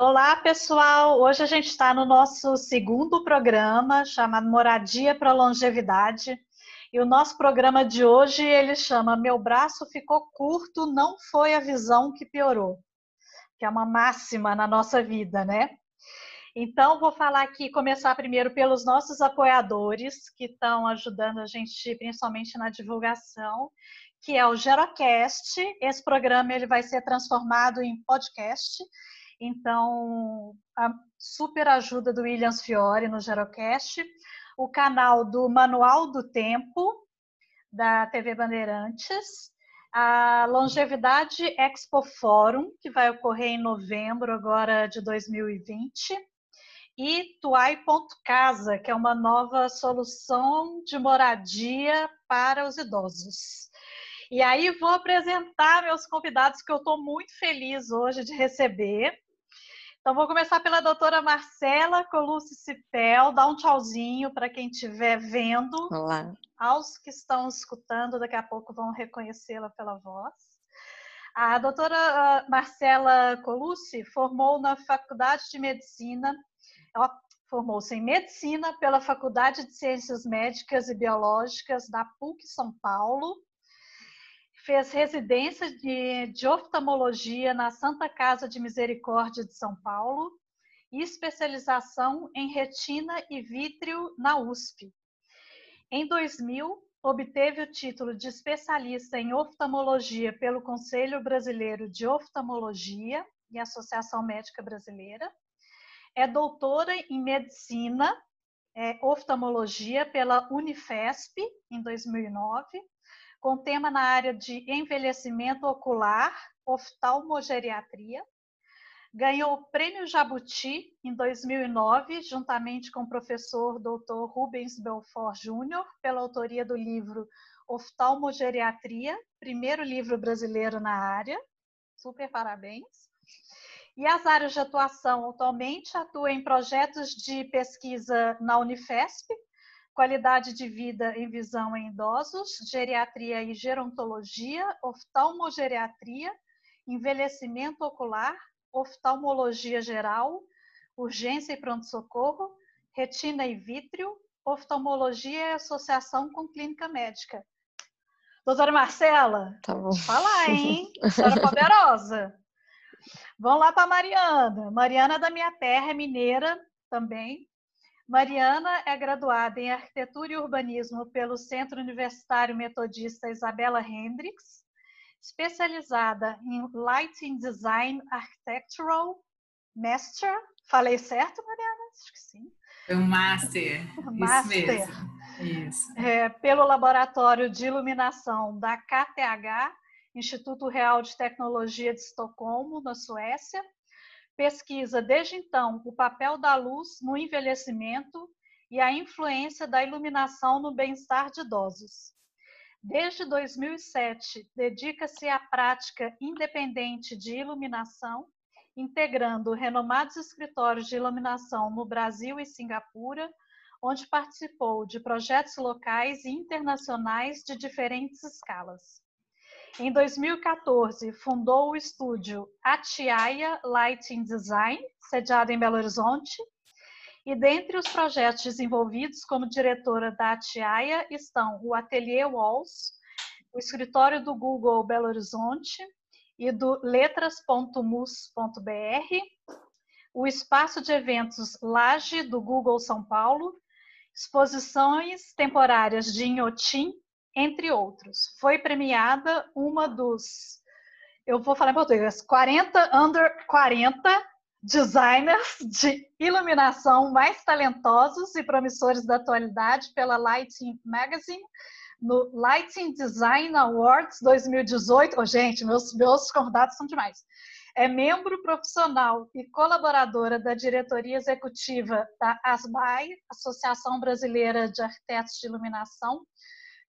Olá, pessoal! Hoje a gente está no nosso segundo programa chamado Moradia para Longevidade. E o nosso programa de hoje ele chama Meu braço ficou curto, não foi a visão que piorou, que é uma máxima na nossa vida, né? Então, vou falar aqui, começar primeiro pelos nossos apoiadores que estão ajudando a gente, principalmente na divulgação, que é o Gerocast. Esse programa ele vai ser transformado em podcast então, a super ajuda do Williams Fiore no Gerocast, o canal do Manual do Tempo, da TV Bandeirantes, a Longevidade Expo Fórum, que vai ocorrer em novembro agora de 2020, e Tuai.casa, que é uma nova solução de moradia para os idosos. E aí vou apresentar meus convidados que eu estou muito feliz hoje de receber. Então, vou começar pela doutora Marcela Colucci Cipel. Dá um tchauzinho para quem estiver vendo. Olá. Aos que estão escutando, daqui a pouco vão reconhecê-la pela voz. A doutora ah, Marcela Colucci formou na Faculdade de Medicina, ela formou-se em Medicina pela Faculdade de Ciências Médicas e Biológicas da PUC São Paulo fez residência de, de oftalmologia na Santa Casa de Misericórdia de São Paulo e especialização em retina e vítreo na USP. Em 2000, obteve o título de especialista em oftalmologia pelo Conselho Brasileiro de Oftalmologia e Associação Médica Brasileira. É doutora em medicina, é, oftalmologia pela Unifesp em 2009 com tema na área de envelhecimento ocular, oftalmogeriatria. Ganhou o Prêmio Jabuti em 2009, juntamente com o professor Dr. Rubens Belfort Júnior, pela autoria do livro Oftalmogeriatria, primeiro livro brasileiro na área. Super parabéns. E as áreas de atuação atualmente atua em projetos de pesquisa na Unifesp, qualidade de vida em visão em idosos, geriatria e gerontologia, oftalmogeriatria, envelhecimento ocular, oftalmologia geral, urgência e pronto-socorro, retina e vítreo, oftalmologia e associação com clínica médica. Doutora Marcela, tá bom. fala hein? Senhora poderosa. Vamos lá para Mariana. Mariana é da minha terra, é mineira também. Mariana é graduada em Arquitetura e Urbanismo pelo Centro Universitário Metodista Isabela Hendricks, especializada em Lighting Design Architectural Master. Falei certo, Mariana? Acho que sim. É um Master. Master. Isso mesmo. Isso. É, pelo Laboratório de Iluminação da KTH, Instituto Real de Tecnologia de Estocolmo, na Suécia pesquisa desde então o papel da luz no envelhecimento e a influência da iluminação no bem-estar de idosos. Desde 2007, dedica-se à prática independente de iluminação, integrando renomados escritórios de iluminação no Brasil e Singapura, onde participou de projetos locais e internacionais de diferentes escalas. Em 2014, fundou o estúdio Atiaia Lighting Design, sediado em Belo Horizonte. E dentre os projetos desenvolvidos como diretora da Atiaia estão o Atelier Walls, o escritório do Google Belo Horizonte e do letras.mus.br, o espaço de eventos Laje do Google São Paulo, exposições temporárias de Inhotim entre outros. Foi premiada uma dos, eu vou falar em português, 40 under 40 designers de iluminação mais talentosos e promissores da atualidade pela Lighting Magazine no Lighting Design Awards 2018. Oh, gente, meus, meus convidados são demais. É membro profissional e colaboradora da diretoria executiva da ASBAI, Associação Brasileira de Arquitetos de Iluminação,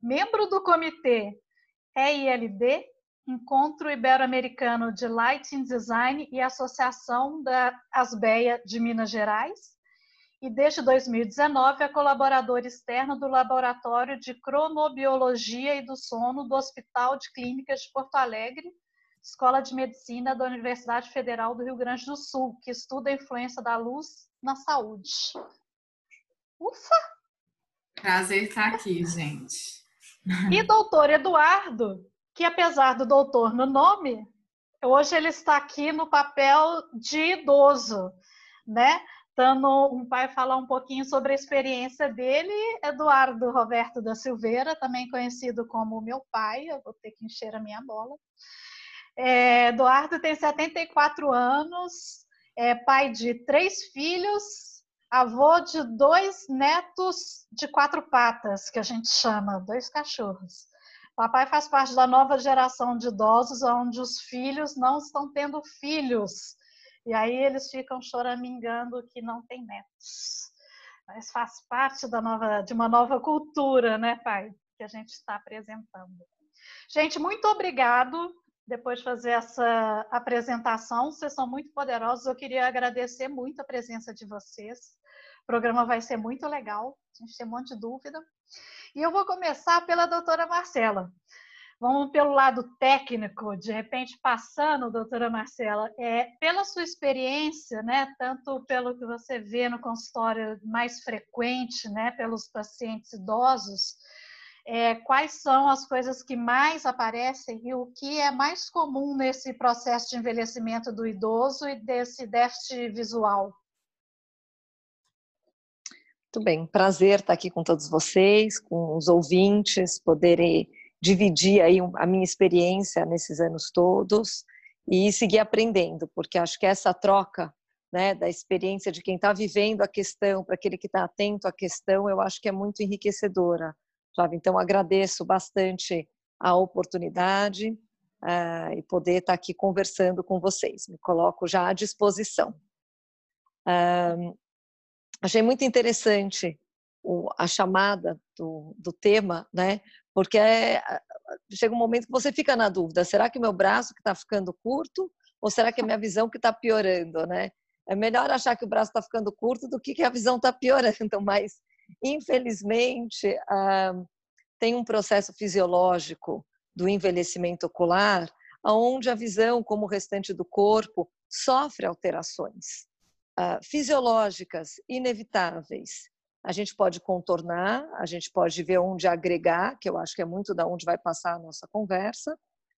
membro do comitê EILD, Encontro Ibero-Americano de Lighting Design e Associação da Asbeia de Minas Gerais, e desde 2019 é colaborador externo do Laboratório de Cronobiologia e do Sono do Hospital de Clínicas de Porto Alegre, Escola de Medicina da Universidade Federal do Rio Grande do Sul, que estuda a influência da luz na saúde. Ufa! Prazer estar aqui, gente. E doutor Eduardo, que apesar do doutor no nome, hoje ele está aqui no papel de idoso, né? Dando um pai falar um pouquinho sobre a experiência dele, Eduardo Roberto da Silveira, também conhecido como meu pai, eu vou ter que encher a minha bola. É, Eduardo tem 74 anos, é pai de três filhos, avô de dois netos de quatro patas, que a gente chama, dois cachorros. Papai faz parte da nova geração de idosos, onde os filhos não estão tendo filhos. E aí eles ficam choramingando que não tem netos. Mas faz parte da nova, de uma nova cultura, né, pai? Que a gente está apresentando. Gente, muito obrigado depois de fazer essa apresentação. Vocês são muito poderosos. Eu queria agradecer muito a presença de vocês. O programa vai ser muito legal. A gente tem um monte de dúvida. E eu vou começar pela doutora Marcela. Vamos pelo lado técnico, de repente passando, doutora Marcela, é, pela sua experiência, né, tanto pelo que você vê no consultório mais frequente, né, pelos pacientes idosos, é, quais são as coisas que mais aparecem e o que é mais comum nesse processo de envelhecimento do idoso e desse déficit visual? Muito bem, prazer estar aqui com todos vocês, com os ouvintes, poderem dividir aí a minha experiência nesses anos todos e seguir aprendendo, porque acho que essa troca né, da experiência de quem está vivendo a questão para aquele que está atento à questão, eu acho que é muito enriquecedora. Sabe? Então, agradeço bastante a oportunidade uh, e poder estar aqui conversando com vocês. Me coloco já à disposição. Uh, achei muito interessante o, a chamada do, do tema, né? Porque é, chega um momento que você fica na dúvida: será que meu braço que está ficando curto ou será que é minha visão que está piorando, né? É melhor achar que o braço está ficando curto do que que a visão está piorando, mas infelizmente ah, tem um processo fisiológico do envelhecimento ocular, onde a visão, como o restante do corpo, sofre alterações uh, fisiológicas inevitáveis. A gente pode contornar, a gente pode ver onde agregar, que eu acho que é muito da onde vai passar a nossa conversa,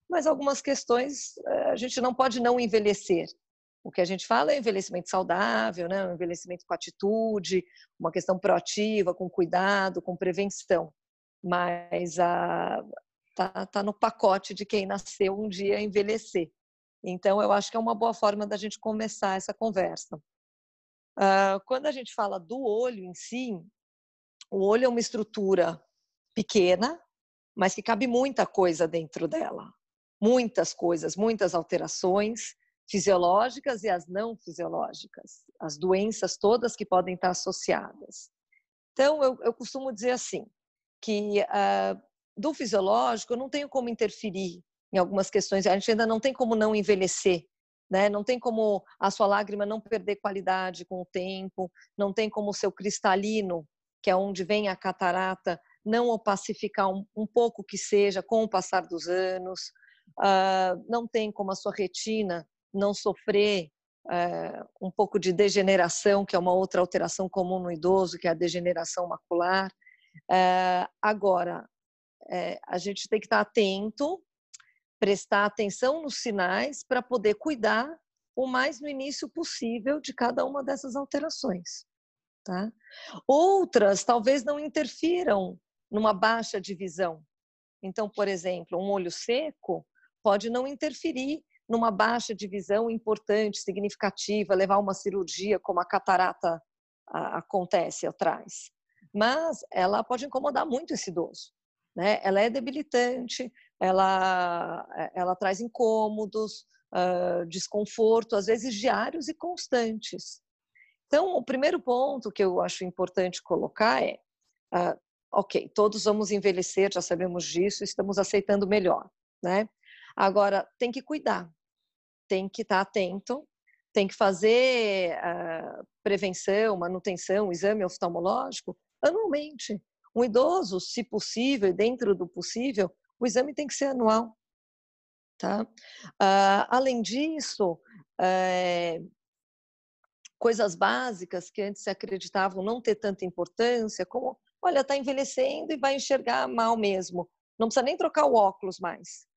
mas algumas questões uh, a gente não pode não envelhecer. O que a gente fala é envelhecimento saudável, né? um envelhecimento com atitude, uma questão proativa, com cuidado, com prevenção. Mas a, tá, tá no pacote de quem nasceu um dia envelhecer. Então, eu acho que é uma boa forma da gente começar essa conversa. Uh, quando a gente fala do olho em si, o olho é uma estrutura pequena, mas que cabe muita coisa dentro dela. Muitas coisas, muitas alterações fisiológicas e as não fisiológicas, as doenças todas que podem estar associadas. Então, eu, eu costumo dizer assim, que uh, do fisiológico eu não tenho como interferir em algumas questões, a gente ainda não tem como não envelhecer né? Não tem como a sua lágrima não perder qualidade com o tempo, não tem como o seu cristalino, que é onde vem a catarata, não opacificar um, um pouco que seja com o passar dos anos, uh, não tem como a sua retina não sofrer uh, um pouco de degeneração, que é uma outra alteração comum no idoso, que é a degeneração macular. Uh, agora, eh, a gente tem que estar atento prestar atenção nos sinais para poder cuidar o mais no início possível de cada uma dessas alterações. Tá? Outras talvez não interfiram numa baixa de visão. Então, por exemplo, um olho seco pode não interferir numa baixa de visão importante, significativa, levar uma cirurgia como a catarata acontece atrás. Mas ela pode incomodar muito esse idoso. Né? Ela é debilitante, ela, eh, ela traz incômodos, uh, desconforto, às vezes diários e constantes. Então, o primeiro ponto que eu acho importante colocar é: uh, ok, todos vamos envelhecer, já sabemos disso, estamos aceitando melhor, né? Agora, tem que cuidar, tem que estar atento, tem que fazer uh, prevenção, manutenção, exame oftalmológico anualmente. Um idoso, se possível, dentro do possível, o exame tem que ser anual. Tá? Uh, além disso, é, coisas básicas que antes se acreditavam não ter tanta importância, como, olha, está envelhecendo e vai enxergar mal mesmo. Não precisa nem trocar o óculos mais.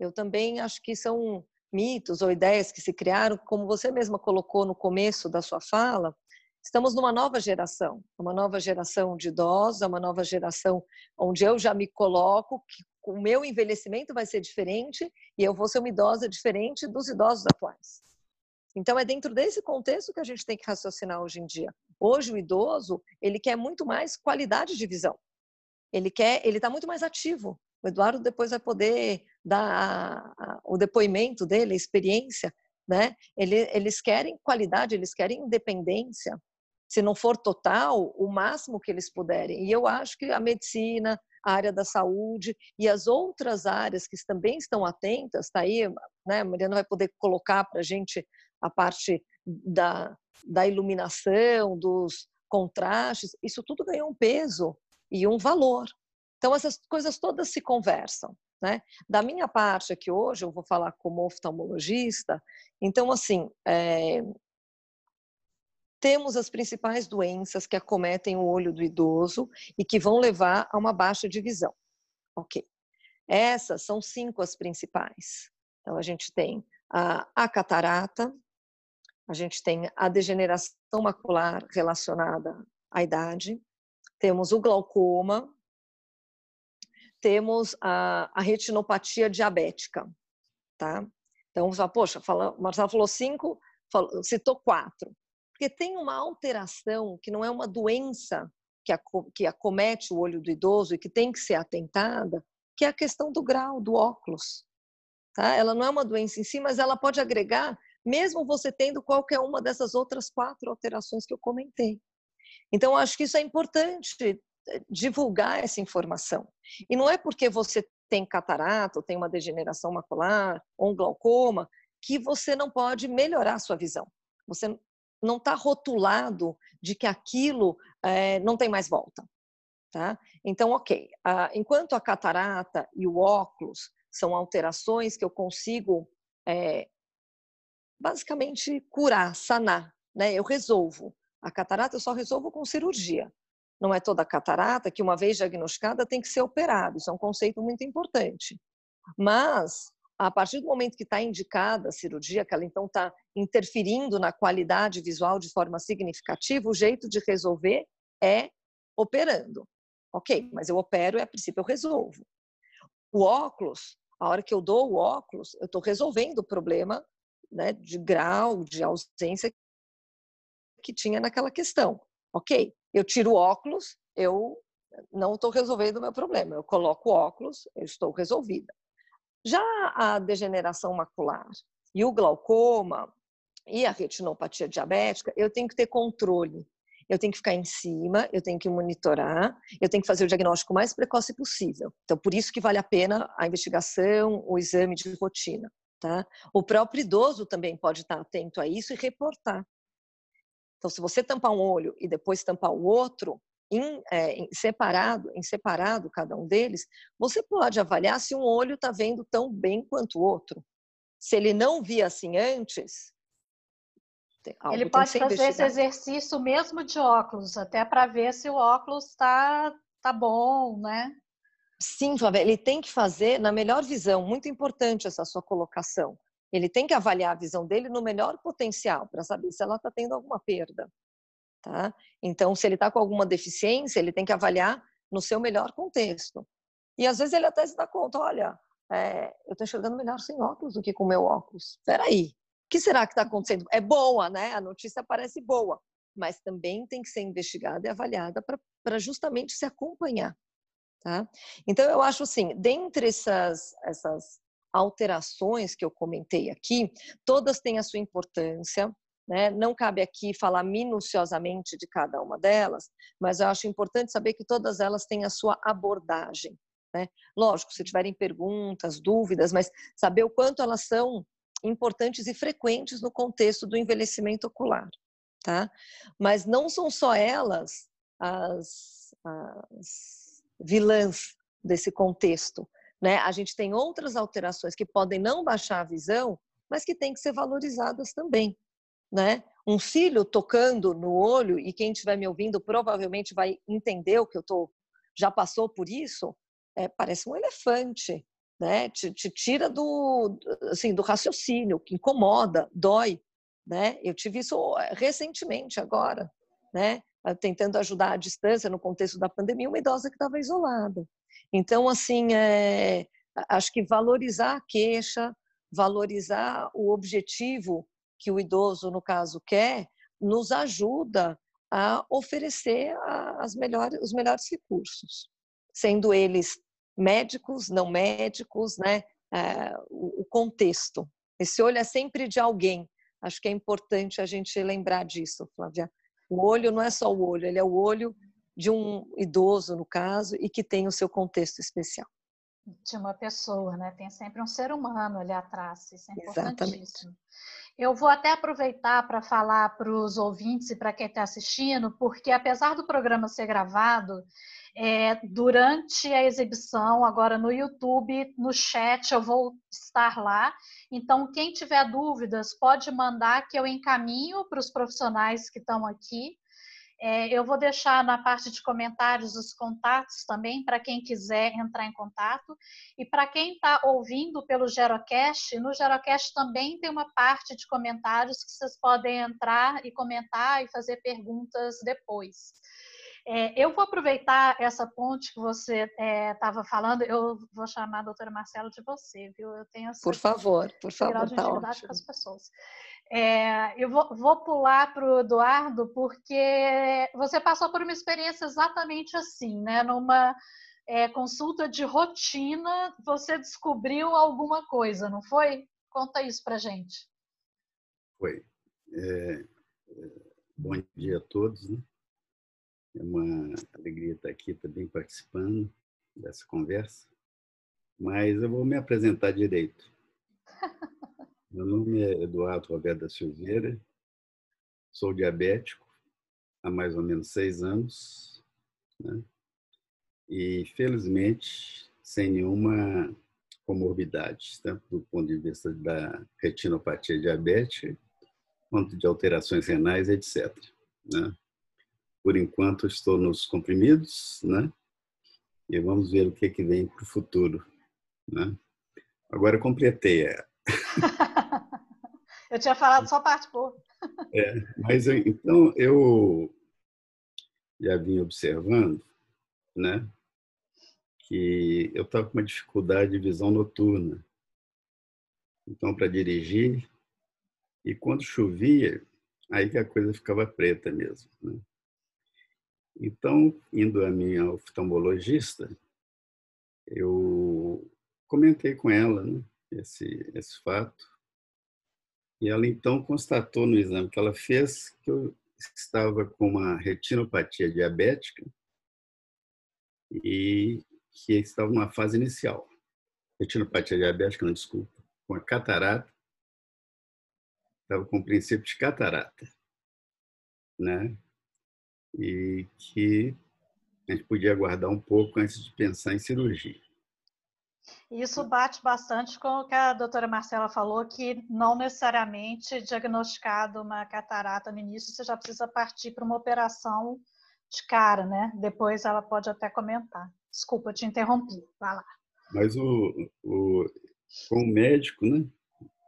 Eu também acho que são mitos ou ideias que se criaram, como você mesma colocou no começo da sua fala, estamos numa nova geração, uma nova geração de idosos, uma nova geração onde eu já me coloco que o meu envelhecimento vai ser diferente e eu vou ser uma idosa diferente dos idosos atuais. Então é dentro desse contexto que a gente tem que raciocinar hoje em dia. Hoje o idoso, ele quer muito mais qualidade de visão. Ele quer, ele está muito mais ativo. O Eduardo depois vai poder dar o depoimento dele, a experiência, né? Ele, eles querem qualidade, eles querem independência. Se não for total, o máximo que eles puderem. E eu acho que a medicina, a área da saúde e as outras áreas que também estão atentas, está aí, né? A Mariana vai poder colocar para a gente a parte da, da iluminação, dos contrastes, isso tudo ganhou um peso e um valor. Então, essas coisas todas se conversam. Né? Da minha parte aqui hoje, eu vou falar como oftalmologista, então, assim, é, temos as principais doenças que acometem o olho do idoso e que vão levar a uma baixa de visão. Ok. Essas são cinco as principais. Então, a gente tem a, a catarata, a gente tem a degeneração macular relacionada à idade, temos o glaucoma, temos a, a retinopatia diabética, tá? Então, fala, poxa, fala, Marcelo falou cinco, falou, citou quatro. Porque tem uma alteração que não é uma doença que, que acomete o olho do idoso e que tem que ser atentada, que é a questão do grau, do óculos. Tá? Ela não é uma doença em si, mas ela pode agregar, mesmo você tendo qualquer uma dessas outras quatro alterações que eu comentei. Então, acho que isso é importante divulgar essa informação. E não é porque você tem catarata, ou tem uma degeneração macular, ou um glaucoma, que você não pode melhorar a sua visão. Você não está rotulado de que aquilo é, não tem mais volta. Tá? Então, ok. Enquanto a catarata e o óculos são alterações que eu consigo é, basicamente curar, sanar, né? Eu resolvo. A catarata eu só resolvo com cirurgia. Não é toda catarata que, uma vez diagnosticada, tem que ser operado. Isso é um conceito muito importante. Mas a partir do momento que está indicada a cirurgia, que ela então está interferindo na qualidade visual de forma significativa, o jeito de resolver é operando. Ok, mas eu opero e a princípio eu resolvo. O óculos, a hora que eu dou o óculos, eu estou resolvendo o problema né, de grau, de ausência que tinha naquela questão. Ok, eu tiro óculos, eu não estou resolvendo o meu problema. Eu coloco óculos, eu estou resolvida. Já a degeneração macular e o glaucoma e a retinopatia diabética, eu tenho que ter controle. Eu tenho que ficar em cima, eu tenho que monitorar, eu tenho que fazer o diagnóstico mais precoce possível. Então, por isso que vale a pena a investigação, o exame de rotina. Tá? O próprio idoso também pode estar atento a isso e reportar. Então, se você tampar um olho e depois tampar o outro, em, é, em, separado, em separado cada um deles, você pode avaliar se um olho está vendo tão bem quanto o outro. Se ele não via assim antes, ele pode fazer esse exercício mesmo de óculos, até para ver se o óculos está tá bom, né? Sim, Flávia, ele tem que fazer na melhor visão, muito importante essa sua colocação. Ele tem que avaliar a visão dele no melhor potencial para saber se ela está tendo alguma perda. Tá? Então, se ele está com alguma deficiência, ele tem que avaliar no seu melhor contexto. E às vezes ele até se dá conta, olha, é, eu estou enxergando melhor sem óculos do que com meu óculos. Espera aí, o que será que está acontecendo? É boa, né? A notícia parece boa, mas também tem que ser investigada e avaliada para justamente se acompanhar. Tá? Então, eu acho assim, dentre essas, essas alterações que eu comentei aqui, todas têm a sua importância, né? Não cabe aqui falar minuciosamente de cada uma delas, mas eu acho importante saber que todas elas têm a sua abordagem. Né? Lógico, se tiverem perguntas, dúvidas, mas saber o quanto elas são importantes e frequentes no contexto do envelhecimento ocular. Tá? Mas não são só elas as, as vilãs desse contexto. Né? A gente tem outras alterações que podem não baixar a visão, mas que têm que ser valorizadas também. Né? Um cílio tocando no olho, e quem estiver me ouvindo provavelmente vai entender o que eu estou, já passou por isso, é, parece um elefante, né? Te, te, tira do, assim, do raciocínio, que incomoda, dói, né? Eu tive isso eh, recentemente agora, né? Tentando ajudar à distância no contexto da pandemia, uma idosa que estava isolada. Então, assim, é, acho que valorizar a queixa, valorizar o objetivo que o idoso, no caso, quer, nos ajuda a oferecer as melhores, os melhores recursos, sendo eles médicos, não médicos, né? É, o, o contexto. Esse olho é sempre de alguém. Acho que é importante a gente lembrar disso, Flávia. O olho não é só o olho, ele é o olho de um idoso, no caso, e que tem o seu contexto especial. De uma pessoa, né? Tem sempre um ser humano ali atrás, isso é importantíssimo. Exatamente. Eu vou até aproveitar para falar para os ouvintes e para quem está assistindo, porque apesar do programa ser gravado, é, durante a exibição, agora no YouTube, no chat, eu vou estar lá. Então, quem tiver dúvidas, pode mandar que eu encaminho para os profissionais que estão aqui. É, eu vou deixar na parte de comentários os contatos também, para quem quiser entrar em contato. E para quem está ouvindo pelo Gerocast, no Gerocast também tem uma parte de comentários que vocês podem entrar e comentar e fazer perguntas depois. É, eu vou aproveitar essa ponte que você estava é, falando, eu vou chamar a doutora Marcela de você, viu? Eu tenho essa Por favor, por favor, de tá intimidade com as pessoas. É, eu vou, vou pular para o Eduardo, porque você passou por uma experiência exatamente assim, né? Numa é, consulta de rotina, você descobriu alguma coisa, não foi? Conta isso para gente. Foi. É, é, bom dia a todos, né? É uma alegria estar aqui também participando dessa conversa. Mas eu vou me apresentar direito. Meu nome é Eduardo Roberto da Silveira, sou diabético há mais ou menos seis anos, né? e felizmente sem nenhuma comorbidade, tanto do ponto de vista da retinopatia diabética, quanto de alterações renais, etc. Né? Por enquanto, estou nos comprimidos, né? E vamos ver o que, que vem para o futuro, né? Agora completei. É. eu tinha falado só parte boa. é, mas então eu já vim observando, né? Que eu estava com uma dificuldade de visão noturna. Então, para dirigir, e quando chovia, aí que a coisa ficava preta mesmo. Né? Então, indo a minha oftalmologista, eu comentei com ela né, esse, esse fato. E ela então constatou no exame que ela fez que eu estava com uma retinopatia diabética e que estava numa fase inicial. Retinopatia diabética, não, desculpa, com a catarata. Estava com o princípio de catarata, né? E que a gente podia aguardar um pouco antes de pensar em cirurgia. Isso bate bastante com o que a doutora Marcela falou, que não necessariamente diagnosticado uma catarata no início, você já precisa partir para uma operação de cara, né? Depois ela pode até comentar. Desculpa, te interrompi. Vai lá. Mas o, o, como médico, né?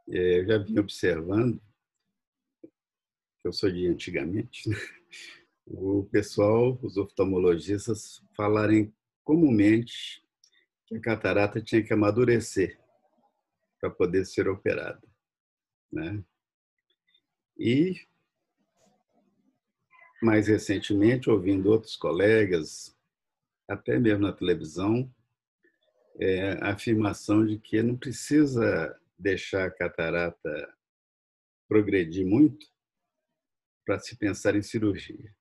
É, eu já vim observando, eu sou de antigamente, né? O pessoal, os oftalmologistas, falarem comumente que a catarata tinha que amadurecer para poder ser operada. Né? E, mais recentemente, ouvindo outros colegas, até mesmo na televisão, é, a afirmação de que não precisa deixar a catarata progredir muito para se pensar em cirurgia.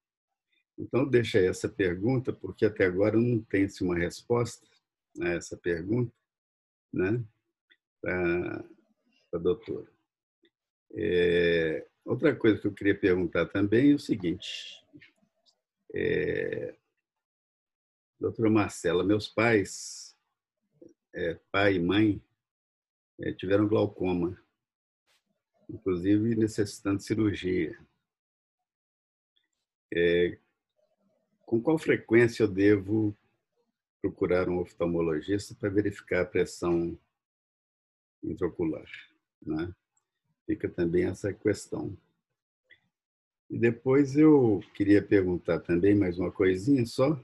Então, deixa essa pergunta, porque até agora não tem-se uma resposta a essa pergunta, né, para a doutora. É, outra coisa que eu queria perguntar também é o seguinte, é, doutora Marcela, meus pais é, pai e mãe é, tiveram glaucoma, inclusive necessitando cirurgia. É, com qual frequência eu devo procurar um oftalmologista para verificar a pressão intraocular? Né? Fica também essa questão. E depois eu queria perguntar também mais uma coisinha só,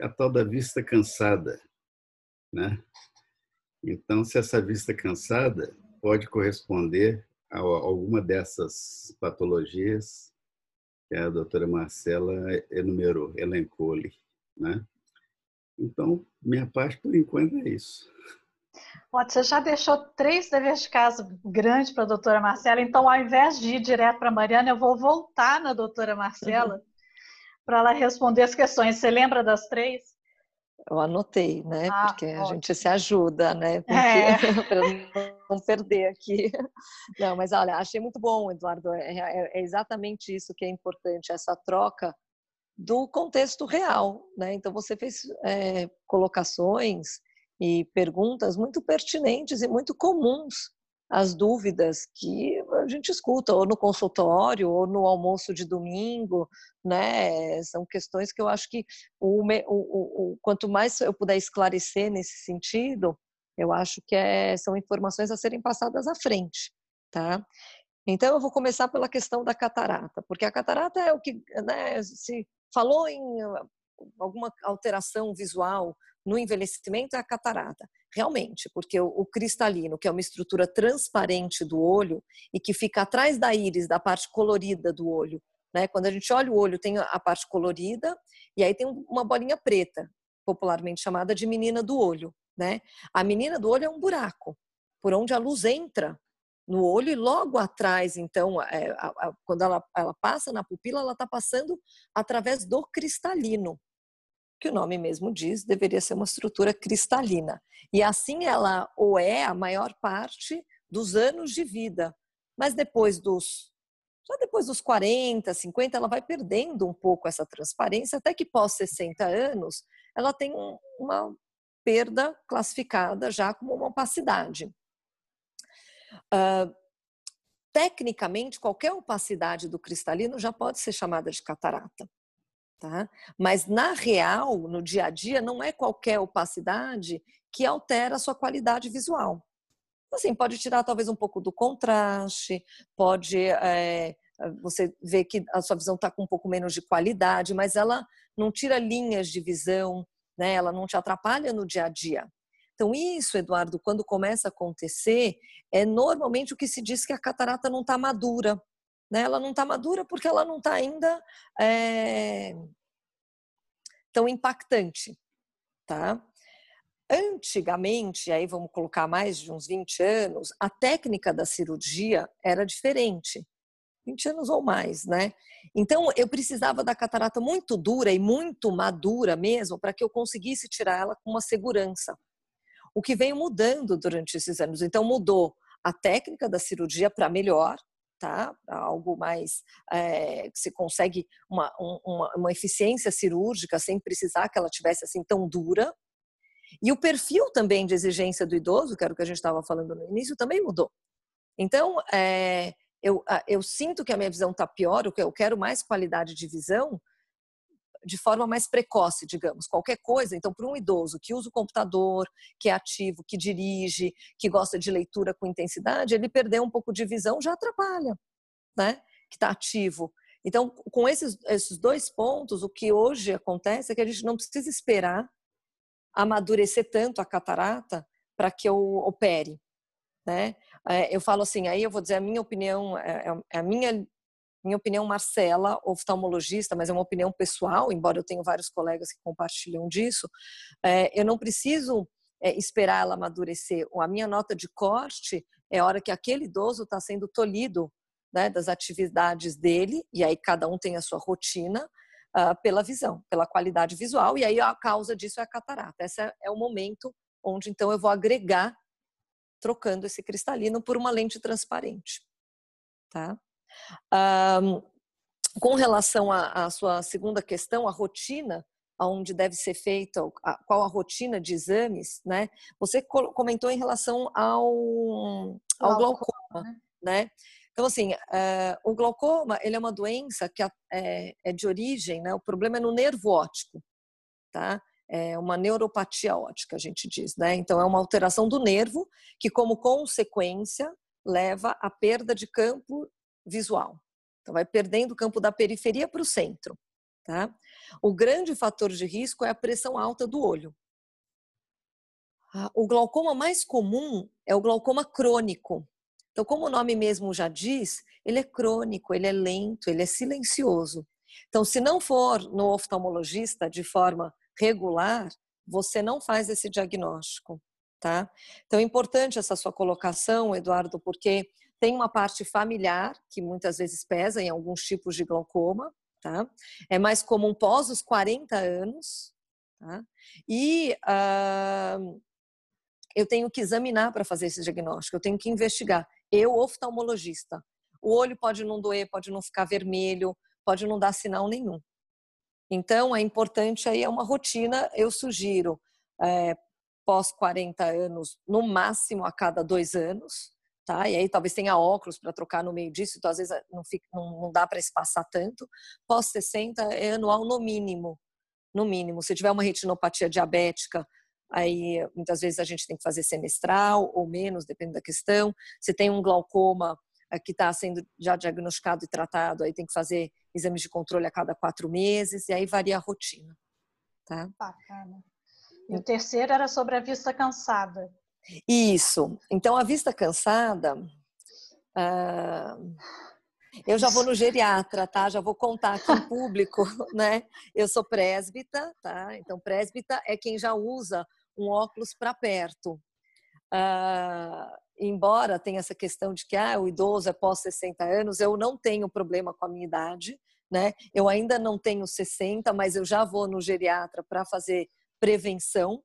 a tal da vista cansada, né? Então, se essa vista cansada pode corresponder a alguma dessas patologias que a doutora Marcela enumerou, elencou-lhe, né? Então, minha parte, por enquanto, é isso. Você já deixou três deveres de casa grandes para a doutora Marcela, então, ao invés de ir direto para a Mariana, eu vou voltar na doutora Marcela uhum. para ela responder as questões. Você lembra das três? Eu anotei, né? Ah, Porque a gente se ajuda, né? É. Não perder aqui. Não, mas olha, achei muito bom, Eduardo. É, é, é, exatamente isso que é importante, essa troca do contexto real, né? Então você fez é, colocações e perguntas muito pertinentes e muito comuns as dúvidas que a gente escuta, ou no consultório, ou no almoço de domingo, né? São questões que eu acho que o, o, o quanto mais eu puder esclarecer nesse sentido, eu acho que é, são informações a serem passadas à frente, tá? Então eu vou começar pela questão da catarata, porque a catarata é o que né, se falou em alguma alteração visual no envelhecimento é a catarata. Realmente, porque o, o, cristalino, que é uma estrutura transparente do olho e que fica atrás da íris, da parte colorida do olho, né? Quando a gente olha o olho, tem a parte colorida e aí tem uma bolinha preta, popularmente chamada de menina do olho, né? A menina do olho é um buraco por onde a luz entra no olho e logo atrás, então, é, a, a, quando ela, ela passa na pupila, ela está passando através do cristalino, que o nome mesmo diz, deveria ser uma estrutura cristalina. E assim ela ou é a maior parte dos anos de vida. Mas depois dos já depois dos 40, 50, ela vai perdendo um pouco essa transparência, até que pós 60 anos, ela tem uma perda classificada já como uma opacidade. Uh, tecnicamente, qualquer opacidade do cristalino já pode ser chamada de catarata. Tá? Mas na real, no dia a dia, não é qualquer opacidade que altera a sua qualidade visual. Assim, pode tirar talvez um pouco do contraste, pode é, você ver que a sua visão está com um pouco menos de qualidade, mas ela não tira linhas de visão, né? Ela não te atrapalha no dia a dia. Então isso, Eduardo, quando começa a acontecer, é normalmente o que se diz que a catarata não está madura. Né? Ela não está madura porque ela não está ainda é, tão impactante. Tá? Antigamente, aí vamos colocar mais de uns 20 anos, a técnica da cirurgia era diferente. 20 anos ou mais, né? Então, eu precisava da catarata muito dura e muito madura mesmo para que eu conseguisse tirar ela com uma segurança. O que veio mudando durante esses anos. Então, mudou a técnica da cirurgia para melhor, tá? Algo mais é, que se consegue uma, uma, uma eficiência cirúrgica sem precisar que ela tivesse assim tão dura. E o perfil também de exigência do idoso, que era o que a gente estava falando no início, também mudou. Então, é, eu, eu sinto que a minha visão está pior, eu quero mais qualidade de visão, de forma mais precoce, digamos, qualquer coisa. Então, para um idoso que usa o computador, que é ativo, que dirige, que gosta de leitura com intensidade, ele perder um pouco de visão já atrapalha, né? Que está ativo. Então, com esses, esses dois pontos, o que hoje acontece é que a gente não precisa esperar amadurecer tanto a catarata para que eu opere, né? É, eu falo assim, aí eu vou dizer a minha opinião, é, é, é a minha minha opinião, Marcela, oftalmologista, mas é uma opinião pessoal, embora eu tenha vários colegas que compartilham disso, é, eu não preciso esperar ela amadurecer. A minha nota de corte é a hora que aquele idoso está sendo tolhido né, das atividades dele, e aí cada um tem a sua rotina, uh, pela visão, pela qualidade visual, e aí a causa disso é a catarata. Esse é, é o momento onde então eu vou agregar, trocando esse cristalino por uma lente transparente. Tá? Um, com relação à, sua segunda questão, a rotina onde deve ser feita, qual a rotina de exames, né? Você comentou em relação ao, ao glaucoma, né? né? Então, assim, uh, o glaucoma, ele é uma doença que é, é, de origem, né? O problema é no nervo óptico, tá? É uma neuropatia óptica, a gente diz, né? Então, é uma alteração do nervo que, como consequência, leva à perda de campo visual. Então, vai perdendo o campo da periferia para o centro, tá? O grande fator de risco é a pressão alta do olho. O glaucoma mais comum é o glaucoma crônico, então, como o nome mesmo já diz, ele é crônico, ele é lento, ele é silencioso. Então, se não for no oftalmologista de forma regular, você não faz esse diagnóstico, tá? Então, é importante essa sua colocação, Eduardo, porque tem uma parte familiar que muitas vezes pesa em alguns tipos de glaucoma, tá? É mais comum pós os 40 anos, tá? E uh, eu tenho que examinar para fazer esse diagnóstico, eu tenho que investigar eu oftalmologista. O olho pode não doer, pode não ficar vermelho, pode não dar sinal nenhum. Então, é importante aí, é uma rotina, eu sugiro, é, pós 40 anos, no máximo a cada dois anos, tá? E aí talvez tenha óculos para trocar no meio disso, então às vezes não, fica, não, não dá para espaçar tanto. Pós 60 é anual no mínimo, no mínimo. Se tiver uma retinopatia diabética, aí muitas vezes a gente tem que fazer semestral ou menos, depende da questão. Se tem um glaucoma eh, que está sendo já diagnosticado e tratado, aí tem que fazer exames de controle a cada quatro meses, e aí varia a rotina. Tá? Bacana. E o terceiro era sobre a vista cansada. Isso. Então, a vista cansada. Ah, eu já vou no geriatra, tá? Já vou contar aqui em público, né? Eu sou presbita, tá? Então, presbita é quem já usa um óculos para perto. Uh, embora tenha essa questão de que ah, o idoso é pós 60 anos, eu não tenho problema com a minha idade, né? Eu ainda não tenho 60, mas eu já vou no geriatra para fazer prevenção.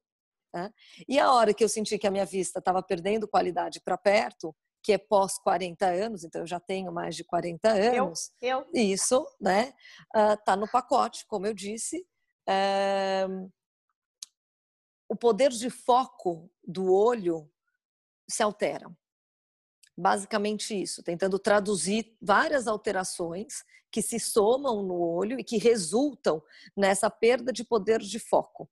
Tá? E a hora que eu senti que a minha vista estava perdendo qualidade para perto, que é pós 40 anos, então eu já tenho mais de 40 anos. Eu, eu. Isso, né? Uh, tá no pacote, como eu disse. Uh, o poder de foco do olho se altera. Basicamente isso, tentando traduzir várias alterações que se somam no olho e que resultam nessa perda de poder de foco.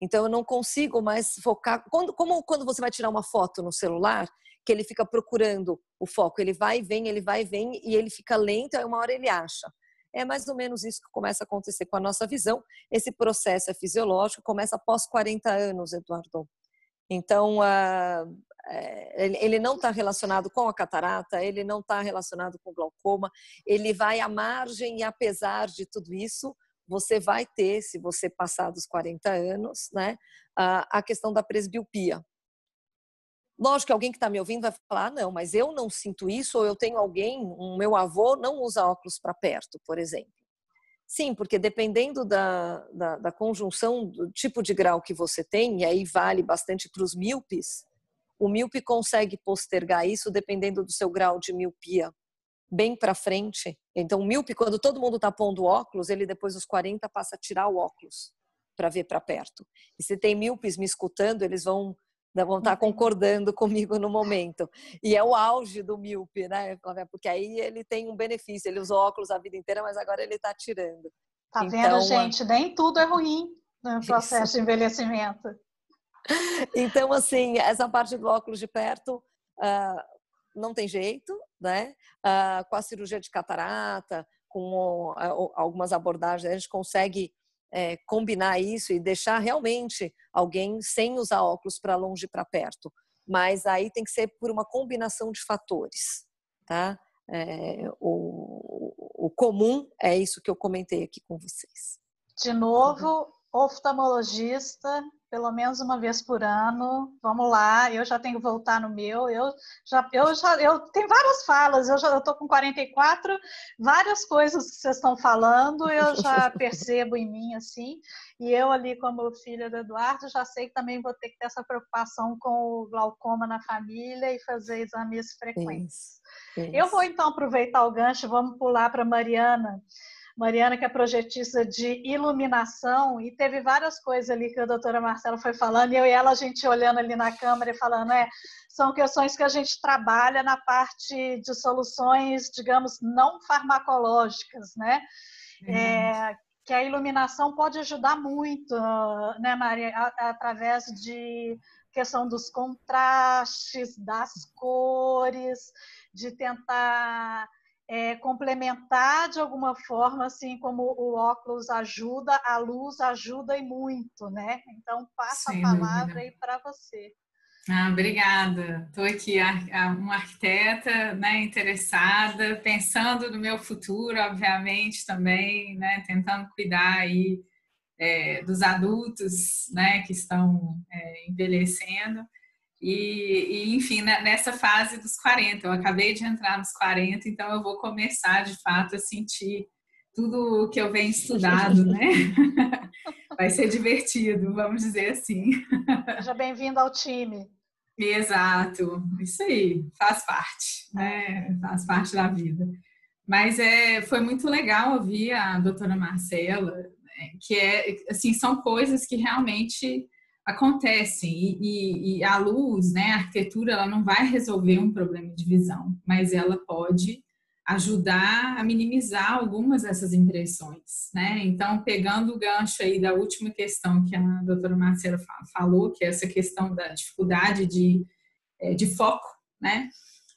Então eu não consigo mais focar. Quando, como quando você vai tirar uma foto no celular, que ele fica procurando o foco, ele vai e vem, ele vai e vem e ele fica lento, aí uma hora ele acha. É mais ou menos isso que começa a acontecer com a nossa visão. Esse processo é fisiológico, começa após 40 anos, Eduardo. Então, uh, ele não está relacionado com a catarata, ele não está relacionado com glaucoma, ele vai à margem e apesar de tudo isso, você vai ter, se você passar dos 40 anos, né, a questão da presbiopia. Lógico que alguém que está me ouvindo vai falar, ah, não, mas eu não sinto isso, ou eu tenho alguém, um meu avô não usa óculos para perto, por exemplo. Sim, porque dependendo da, da, da, conjunção do tipo de grau que você tem, e aí vale bastante para os míopes, o míope consegue postergar isso dependendo do seu grau de miopia bem para frente. Então, o míope, quando todo mundo está pondo óculos, ele depois dos 40 passa a tirar o óculos para ver para perto. E se tem míopes me escutando, eles vão vão estar concordando comigo no momento. E é o auge do míope, né, Porque aí ele tem um benefício, ele usou óculos a vida inteira, mas agora ele está tirando. Tá então, vendo, gente? Nem tudo é ruim no processo isso. de envelhecimento. Então, assim, essa parte do óculos de perto uh, não tem jeito, né? Uh, com a cirurgia de catarata, com uh, algumas abordagens, a gente consegue é, combinar isso e deixar realmente alguém sem usar óculos para longe e para perto. Mas aí tem que ser por uma combinação de fatores, tá? É, o, o comum é isso que eu comentei aqui com vocês. De novo, oftalmologista pelo menos uma vez por ano. Vamos lá, eu já tenho que voltar no meu. Eu já, eu já, eu tenho várias falas. Eu já estou com 44, várias coisas que vocês estão falando, eu já percebo em mim assim. E eu ali como filha do Eduardo já sei que também vou ter que ter essa preocupação com o glaucoma na família e fazer exames frequentes. Isso, isso. Eu vou então aproveitar o gancho, vamos pular para Mariana. Mariana, que é projetista de iluminação, e teve várias coisas ali que a doutora Marcela foi falando, e eu e ela, a gente olhando ali na câmera e falando, é, são questões que a gente trabalha na parte de soluções, digamos, não farmacológicas, né? É, que a iluminação pode ajudar muito, né, Maria, através de questão dos contrastes, das cores, de tentar é, complementar de alguma forma, assim como o óculos ajuda, a luz ajuda e muito, né? Então, passa Sim, a palavra aí para você. Ah, obrigada. Estou aqui, uma arquiteta né, interessada, pensando no meu futuro, obviamente, também, né, tentando cuidar aí é, dos adultos né, que estão é, envelhecendo. E, e, enfim, né, nessa fase dos 40, eu acabei de entrar nos 40, então eu vou começar de fato a sentir tudo o que eu venho estudado, né? Vai ser divertido, vamos dizer assim. Seja bem-vindo ao time. Exato, isso aí, faz parte, né? Faz parte da vida. Mas é, foi muito legal ouvir a doutora Marcela, né? que é, assim, são coisas que realmente acontecem e, e, e, a luz, né, a arquitetura, ela não vai resolver um problema de visão, mas ela pode ajudar a minimizar algumas dessas impressões, né? Então, pegando o gancho aí da última questão que a doutora Marcela falou, que é essa questão da dificuldade de, é, de foco, né?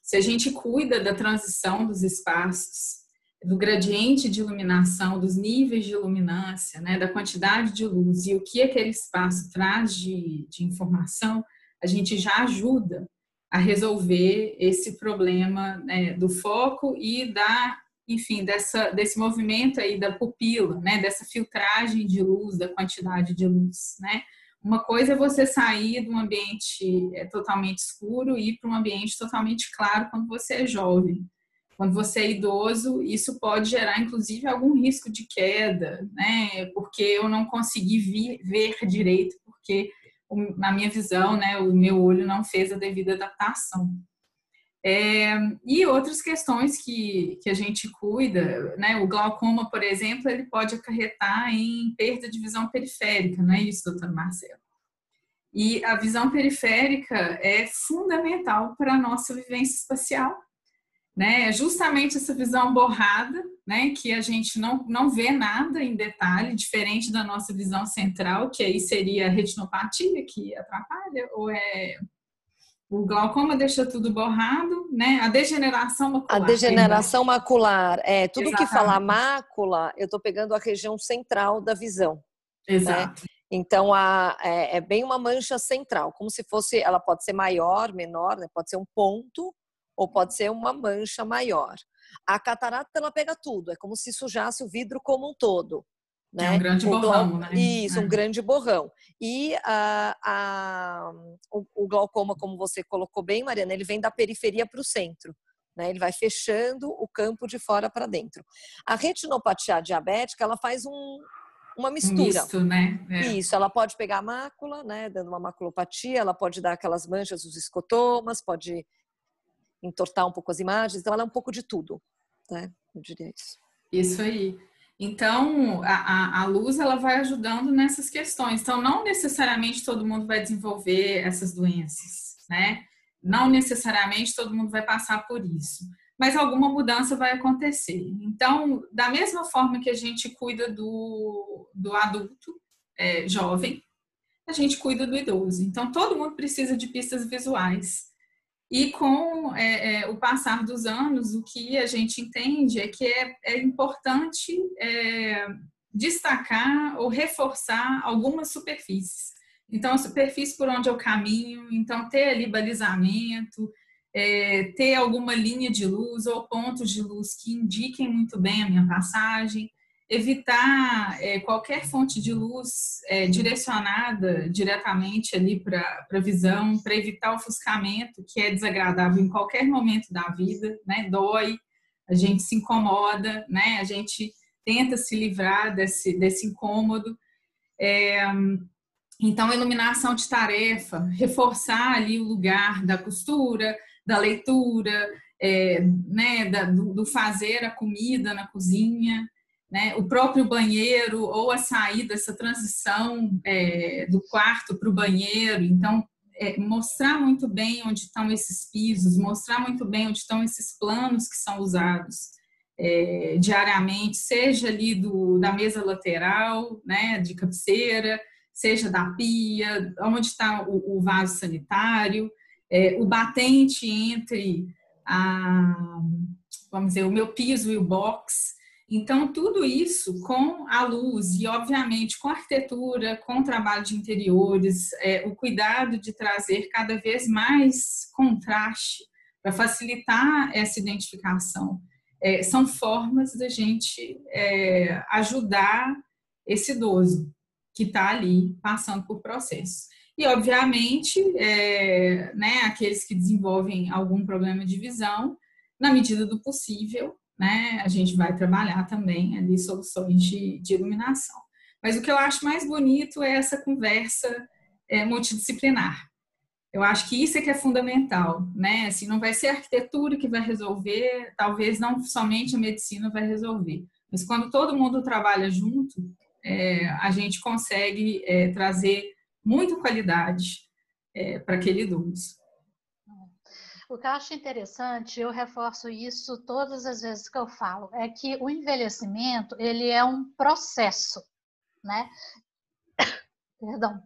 Se a gente cuida da transição dos espaços, do gradiente de iluminação, dos níveis de iluminância, né, da quantidade de luz e o que aquele espaço traz de, de informação, a gente já ajuda a resolver esse problema né, do foco e da, enfim, dessa, desse movimento aí da pupila, né, dessa filtragem de luz, da quantidade de luz, né. Uma coisa é você sair de um ambiente é, totalmente escuro e ir para um ambiente totalmente claro quando você é jovem. Quando você é idoso, isso pode gerar, inclusive, algum risco de queda, né? Porque eu não consegui vir, ver direito, porque, na minha visão, né, o meu olho não fez a devida adaptação. É, e outras questões que, que a gente cuida, né? O glaucoma, por exemplo, ele pode acarretar em perda de visão periférica, não é isso, doutor Marcelo? E a visão periférica é fundamental para a nossa vivência espacial, né? É justamente essa visão borrada, né? Que a gente não, não vê nada em detalhe, diferente da nossa visão central, que aí seria a retinopatia que atrapalha, ou é o glaucoma deixa tudo borrado, né? A degeneração macular. A degeneração macular, é tudo Exatamente. que fala mácula, eu estou pegando a região central da visão. Né? Exato. Né? Então a, é, é, bem uma mancha central, como se fosse, ela pode ser maior, menor, né? pode ser um ponto, ou pode ser uma mancha maior. A catarata ela pega tudo, é como se sujasse o vidro como um todo. Né? É um grande o borrão, né? Isso, é. um grande borrão. E a, a, o, o, glaucoma, como você colocou bem, Mariana, ele vem da periferia para o centro. Né? Ele vai fechando o campo de fora para dentro. A retinopatia diabética, ela faz um, uma mistura. Misto, né? É. Isso, ela pode pegar a mácula, né, dando uma maculopatia, ela pode dar aquelas manchas, os escotomas, pode entortar um pouco as imagens, então ela é um pouco de tudo, né? Eu diria isso. Isso aí. Então, a, a, luz ela vai ajudando nessas questões. Então, não necessariamente todo mundo vai desenvolver essas doenças, né? Não necessariamente todo mundo vai passar por isso, mas alguma mudança vai acontecer. Então, da mesma forma que a gente cuida do, do adulto é, jovem, a gente cuida do idoso. Então, todo mundo precisa de pistas visuais. E com é, é, o passar dos anos, o que a gente entende é que é, é importante é, destacar ou reforçar algumas superfícies. Então, a superfície por onde eu caminho, então ter ali balizamento, é, ter alguma linha de luz ou pontos de luz que indiquem muito bem a minha passagem, evitar é, qualquer fonte de luz é, direcionada diretamente ali para a visão, para evitar ofuscamento, que é desagradável em qualquer momento da vida, né? Dói, a gente se incomoda, né? A gente tenta se livrar desse, desse incômodo. É, então, iluminação de tarefa, reforçar ali o lugar da costura, da leitura, é, né, da, do, do fazer a comida na cozinha, né? O próprio banheiro ou a saída, essa transição é, do quarto para o banheiro. Então, é, mostrar muito bem onde estão esses pisos, mostrar muito bem onde estão esses planos que são usados é, diariamente, seja ali do, da mesa lateral, né, de cabeceira, seja da pia, onde está o, o vaso sanitário, é, o batente entre a, vamos dizer, o meu piso e o box. Então, tudo isso com a luz e, obviamente, com a arquitetura, com o trabalho de interiores, é, o cuidado de trazer cada vez mais contraste para facilitar essa identificação. É, são formas da gente é, ajudar esse idoso que está ali passando por processo. E, obviamente, é, né, aqueles que desenvolvem algum problema de visão, na medida do possível, né, a gente vai trabalhar também ali soluções de, de iluminação. Mas o que eu acho mais bonito é essa conversa é, multidisciplinar. Eu acho que isso é que é fundamental, né? Assim, não vai ser a arquitetura que vai resolver, talvez não somente a medicina vai resolver, mas quando todo mundo trabalha junto, é, a gente consegue é, trazer muita qualidade é, para aquele idoso. O que eu acho interessante, eu reforço isso todas as vezes que eu falo, é que o envelhecimento ele é um processo, né? Perdão.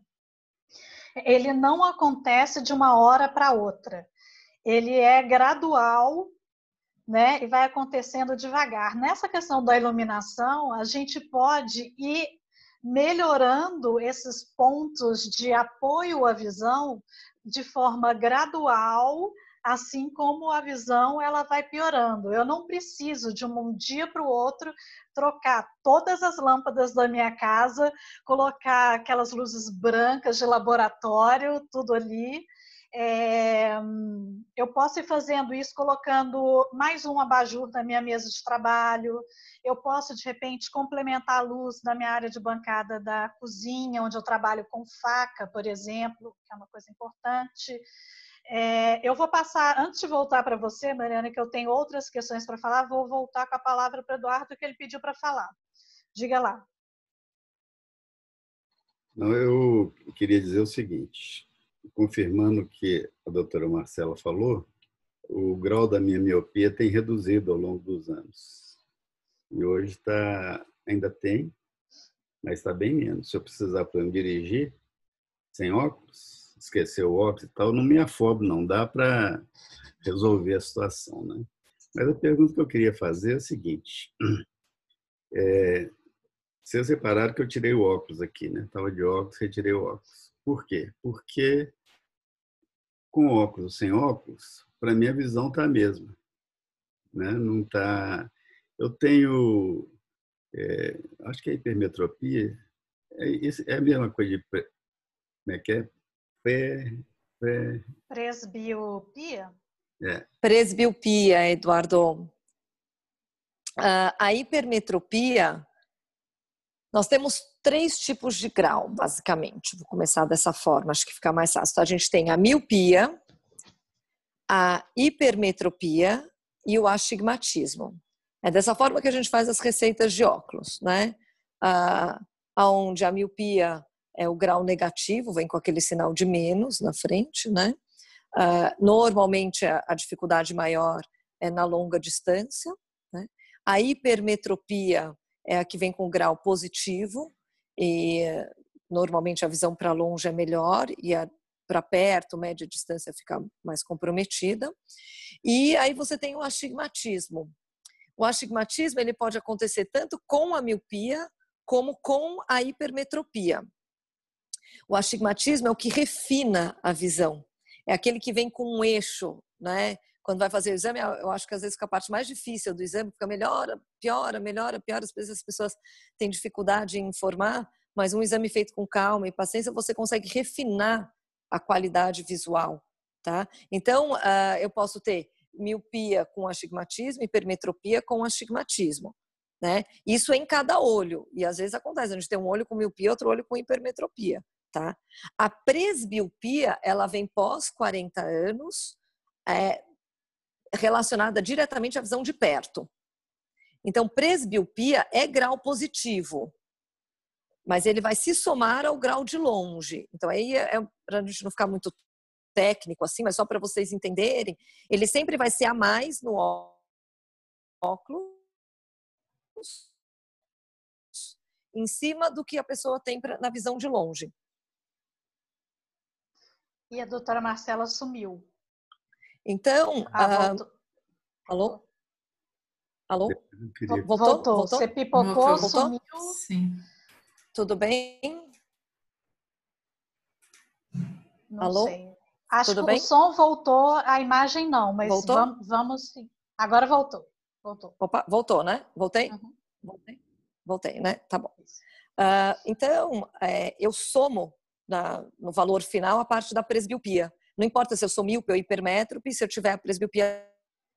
Ele não acontece de uma hora para outra. Ele é gradual, né? E vai acontecendo devagar. Nessa questão da iluminação, a gente pode ir melhorando esses pontos de apoio à visão de forma gradual assim como a visão ela vai piorando. Eu não preciso de um dia para o outro trocar todas as lâmpadas da minha casa, colocar aquelas luzes brancas de laboratório, tudo ali. É, eu posso ir fazendo isso colocando mais um abajur na minha mesa de trabalho. Eu posso, de repente, complementar a luz na minha área de bancada da cozinha, onde eu trabalho com faca, por exemplo, que é uma coisa importante. É, eu vou passar, antes de voltar para você, Mariana, que eu tenho outras questões para falar, vou voltar com a palavra para o Eduardo, que ele pediu para falar. Diga lá. Não, eu queria dizer o seguinte, confirmando o que a doutora Marcela falou, o grau da minha miopia tem reduzido ao longo dos anos. E hoje está, ainda tem, mas está bem menos. Se eu precisar, por exemplo, dirigir sem óculos, esquecer o óculos e tal, não me afobo, não. Dá para resolver a situação, né? Mas a pergunta que eu queria fazer é a seguinte. É, vocês repararam que eu tirei o óculos aqui, né? Estava de óculos, retirei o óculos. Por quê? Porque com óculos sem óculos, para mim a visão está a mesma. Né? Não tá... Eu tenho... É, acho que a hipermetropia é, é a mesma coisa de... Como é que é? Presbiopia? É. Presbiopia, Eduardo. Uh, a hipermetropia, nós temos três tipos de grau, basicamente. Vou começar dessa forma, acho que fica mais fácil. Então, a gente tem a miopia, a hipermetropia e o astigmatismo. É dessa forma que a gente faz as receitas de óculos, né? Ah, onde a miopia é o grau negativo, vem com aquele sinal de menos na frente, né? Uh, normalmente a, a, dificuldade maior é na longa distância. Né? A hipermetropia é a que vem com grau positivo e normalmente a visão para longe é melhor e a para perto, média distância fica mais comprometida. E aí você tem o astigmatismo. O astigmatismo ele pode acontecer tanto com a miopia como com a hipermetropia. O astigmatismo é o que refina a visão. É aquele que vem com um eixo, né? Quando vai fazer o exame, eu acho que às vezes fica a parte mais difícil do exame, fica melhora, piora, melhora, piora. Às vezes as pessoas têm dificuldade em informar, mas um exame feito com calma e paciência, você consegue refinar a qualidade visual, tá? Então, uh, eu posso ter miopia com astigmatismo, hipermetropia com astigmatismo. Né? Isso é em cada olho. E às vezes acontece, a gente tem um olho com miopia, outro olho com hipermetropia tá? A presbiopia, ela vem pós 40 anos, é, relacionada diretamente à visão de perto. Então, presbiopia é grau positivo, mas ele vai se somar ao grau de longe. Então, aí é, é para a gente não ficar muito técnico assim, mas só para vocês entenderem, ele sempre vai ser a mais no óculos em cima do que a pessoa tem pra, na visão de longe. E a doutora Marcela sumiu. Então, ah, uh, alô? Alô? Voltou? Voltou? Você pipocou, Voltou? sumiu? Sim. Tudo bem? Não alô? Sei. Acho Tudo que bem? o som voltou, a imagem não, mas voltou? vamos, vamos sim. Agora voltou. Voltou. Opa, voltou, né? Voltei? Uhum. Voltei. Voltei, né? Tá bom. Uh, então, é, eu somo na, no valor final a parte da presbiopia. Não importa se eu sou míope ou hipermétrope, se eu tiver a presbiopia,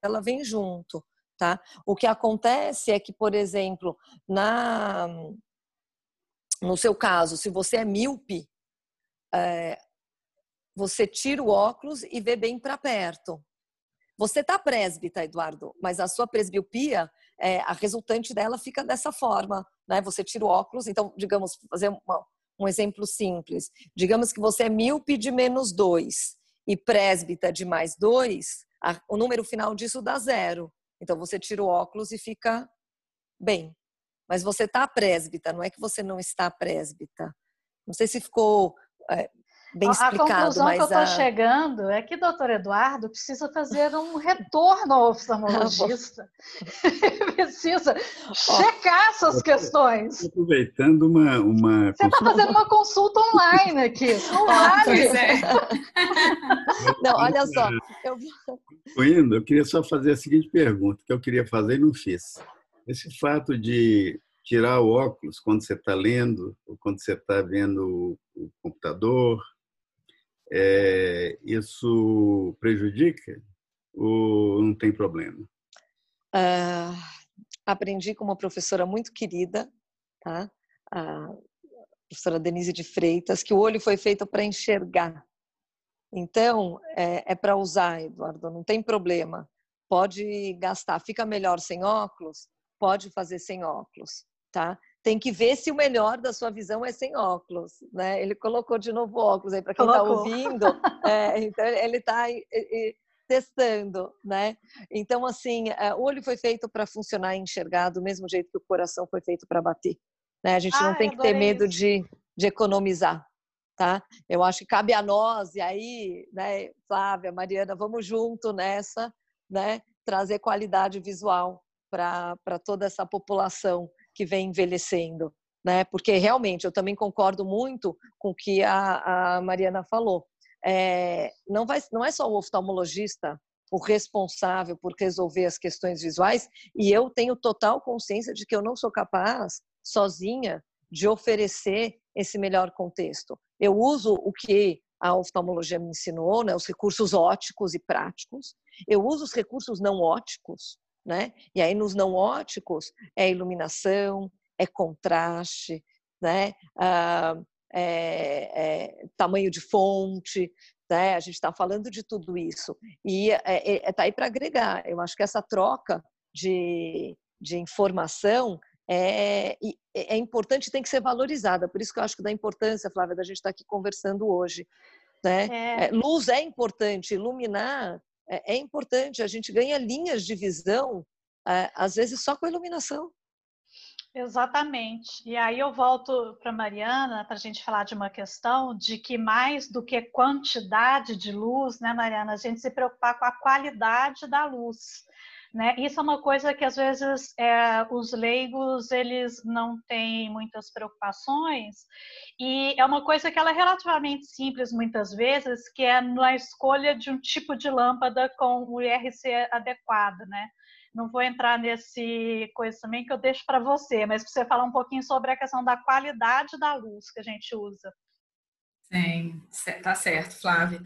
ela vem junto, tá? O que acontece é que, por exemplo, na no seu caso, se você é míope, é, você tira o óculos e vê bem para perto. Você está presbita, Eduardo, mas a sua presbiopia, é, a resultante dela fica dessa forma, né? Você tira o óculos, então, digamos, fazer uma, um exemplo simples. Digamos que você é míope de menos 2 e presbita de mais 2, o número final disso dá zero. Então, você tira o óculos e fica bem. Mas você está presbita, não é que você não está presbita. Não sei se ficou é, bem explicado. A conclusão mas que eu estou a... chegando é que o doutor Eduardo precisa fazer um retorno ao oftalmologista. precisa checar essas questões. Aproveitando uma. uma Você está fazendo uma consulta online aqui. Online. É. Não, olha só. Eu... Indo, eu queria só fazer a seguinte pergunta, que eu queria fazer e não fiz. Esse fato de tirar o óculos quando você está lendo, ou quando você está vendo o computador, é, isso prejudica ou não tem problema? Uh, aprendi com uma professora muito querida, tá? a professora Denise de Freitas, que o olho foi feito para enxergar. Então, é, é para usar, Eduardo, não tem problema. Pode gastar. Fica melhor sem óculos? Pode fazer sem óculos, tá? Tem que ver se o melhor da sua visão é sem óculos, né? Ele colocou de novo óculos aí para quem está ouvindo, é, então ele está testando, né? Então assim, é, o olho foi feito para funcionar e enxergar do mesmo jeito que o coração foi feito para bater, né? A gente ah, não tem que ter medo de, de economizar, tá? Eu acho que cabe a nós e aí, né, Flávia, Mariana, vamos junto nessa, né? Trazer qualidade visual para toda essa população que vem envelhecendo, né? Porque realmente eu também concordo muito com o que a, a Mariana falou. É, não, vai, não é só o oftalmologista o responsável por resolver as questões visuais e eu tenho total consciência de que eu não sou capaz sozinha de oferecer esse melhor contexto. Eu uso o que a oftalmologia me ensinou, né, os recursos óticos e práticos. Eu uso os recursos não óticos, né? E aí nos não óticos é iluminação, é contraste, né? Ah, é, é, tamanho de fonte, né? A gente está falando de tudo isso e está é, é, é tá aí para agregar. Eu acho que essa troca de, de informação é, é importante, tem que ser valorizada. Por isso que eu acho que dá importância, Flávia, da gente estar tá aqui conversando hoje. Né? É. Luz é importante, iluminar é, é importante, a gente ganha linhas de visão, é, às vezes só com a iluminação. Exatamente. E aí eu volto para Mariana para a gente falar de uma questão de que mais do que quantidade de luz, né, Mariana, a gente se preocupar com a qualidade da luz. Né? Isso é uma coisa que às vezes é, os leigos eles não têm muitas preocupações e é uma coisa que ela é relativamente simples muitas vezes, que é na escolha de um tipo de lâmpada com o IRC adequado, né? Não vou entrar nesse coisa também que eu deixo para você, mas para você falar um pouquinho sobre a questão da qualidade da luz que a gente usa. Sim, tá certo, Flávia.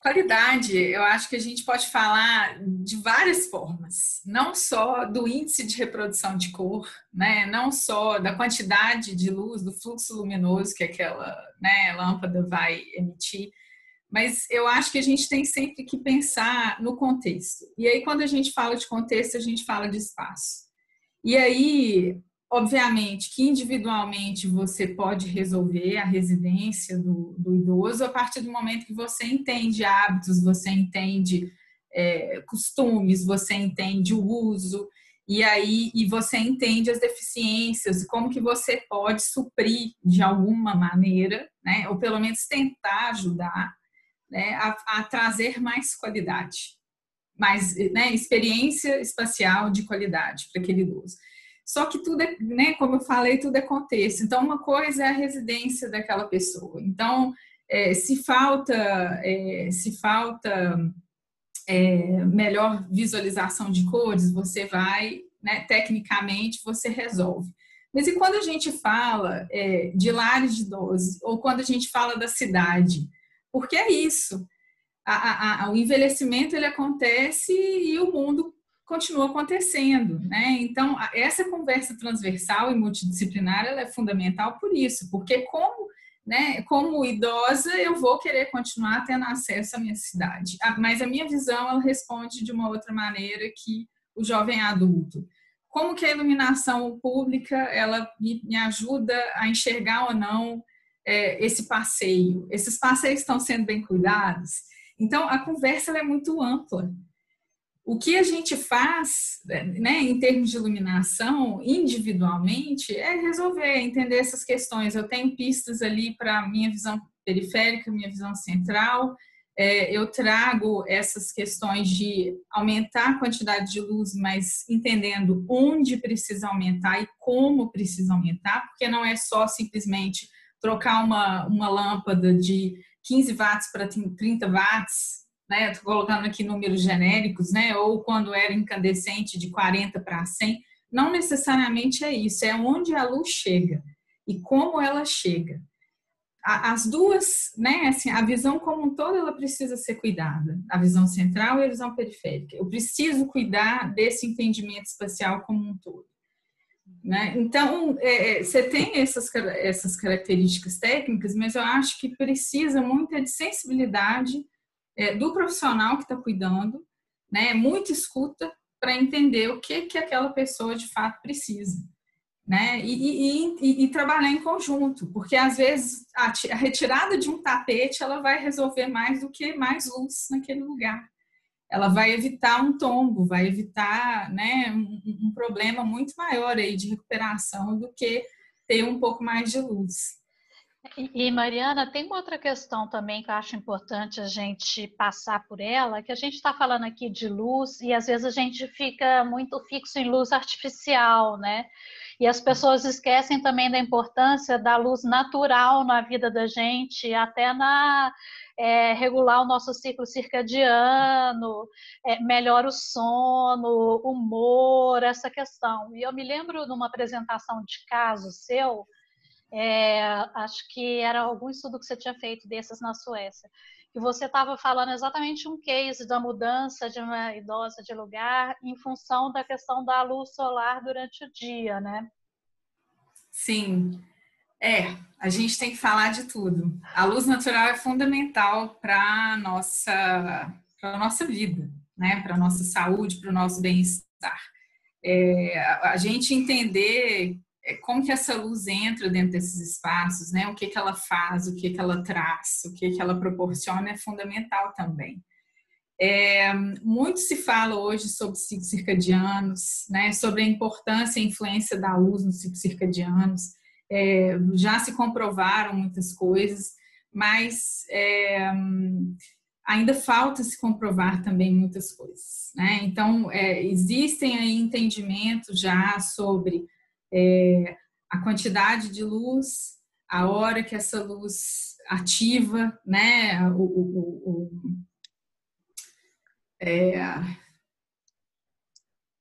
Qualidade, eu acho que a gente pode falar de várias formas, não só do índice de reprodução de cor, né? não só da quantidade de luz, do fluxo luminoso que aquela né, lâmpada vai emitir, mas eu acho que a gente tem sempre que pensar no contexto. E aí, quando a gente fala de contexto, a gente fala de espaço. E aí, obviamente, que individualmente você pode resolver a residência do, do idoso a partir do momento que você entende hábitos, você entende é, costumes, você entende o uso, e aí e você entende as deficiências, como que você pode suprir de alguma maneira, né, ou pelo menos tentar ajudar né, a, a trazer mais qualidade, mais né, experiência espacial de qualidade para aquele idoso. Só que tudo é, né, como eu falei, tudo é contexto. Então, uma coisa é a residência daquela pessoa. Então, é, se falta, é, se falta é, melhor visualização de cores, você vai, né, tecnicamente, você resolve. Mas e quando a gente fala é, de lares de idosos, ou quando a gente fala da cidade, porque é isso. A, a, a, o envelhecimento ele acontece e o mundo continua acontecendo, né? Então essa conversa transversal e multidisciplinar ela é fundamental por isso, porque como né, como idosa eu vou querer continuar tendo acesso à minha cidade, mas a minha visão ela responde de uma outra maneira que o jovem adulto. Como que a iluminação pública ela me, ajuda a enxergar ou não é, esse passeio? Esses passeios estão sendo bem cuidados? Então, a conversa é muito ampla. O que a gente faz, né, em termos de iluminação, individualmente, é resolver, entender essas questões. Eu tenho pistas ali para minha visão periférica, minha visão central. É, eu trago essas questões de aumentar a quantidade de luz, mas entendendo onde precisa aumentar e como precisa aumentar, porque não é só simplesmente trocar uma, uma lâmpada de 15 watts para 30 watts, né? Estou colocando aqui números genéricos, né? Ou quando era incandescente de 40 para 100. Não necessariamente é isso, é onde a luz chega e como ela chega. As duas, né, assim, a visão como um todo, ela precisa ser cuidada, a visão central e a visão periférica. Eu preciso cuidar desse entendimento espacial como um todo. Né? Então, é, é, você tem essas, essas características técnicas, mas eu acho que precisa muito de sensibilidade é, do profissional que está cuidando, né? muita escuta para entender o que, que aquela pessoa de fato precisa. Né? E, e, e, e, trabalhar em conjunto, porque às vezes a, a retirada de um tapete ela vai resolver mais do que mais luz naquele lugar ela vai evitar um tombo, vai evitar né, um, um, problema muito maior aí de recuperação do que ter um pouco mais de luz. E, Mariana, tem uma outra questão também que eu acho importante a gente passar por ela, que a gente está falando aqui de luz e às vezes a gente fica muito fixo em luz artificial, né? E as pessoas esquecem também da importância da luz natural na vida da gente, até na é, regular o nosso ciclo circadiano, é, melhora o sono, humor, essa questão. E eu me lembro de uma apresentação de caso seu, é, acho que era algum estudo que você tinha feito desses na Suécia, que você estava falando exatamente um case da mudança de uma idosa de lugar em função da questão da luz solar durante o dia, né? Sim. É, a gente tem que falar de tudo. A luz natural é fundamental para a nossa, a nossa vida, né? para a nossa saúde, para o nosso bem-estar. É, a gente entender como que essa luz entra dentro desses espaços, né? o que, que ela faz, o que, que ela traz, o que, que ela proporciona é fundamental também. É, muito se fala hoje sobre ciclos circadianos, né, sobre a importância e influência da luz nos ciclos circadianos. É, já se comprovaram muitas coisas, mas é, ainda falta se comprovar também muitas coisas. Né? Então, é, existem aí entendimentos já sobre é, a quantidade de luz, a hora que essa luz ativa, né? o, o, o é...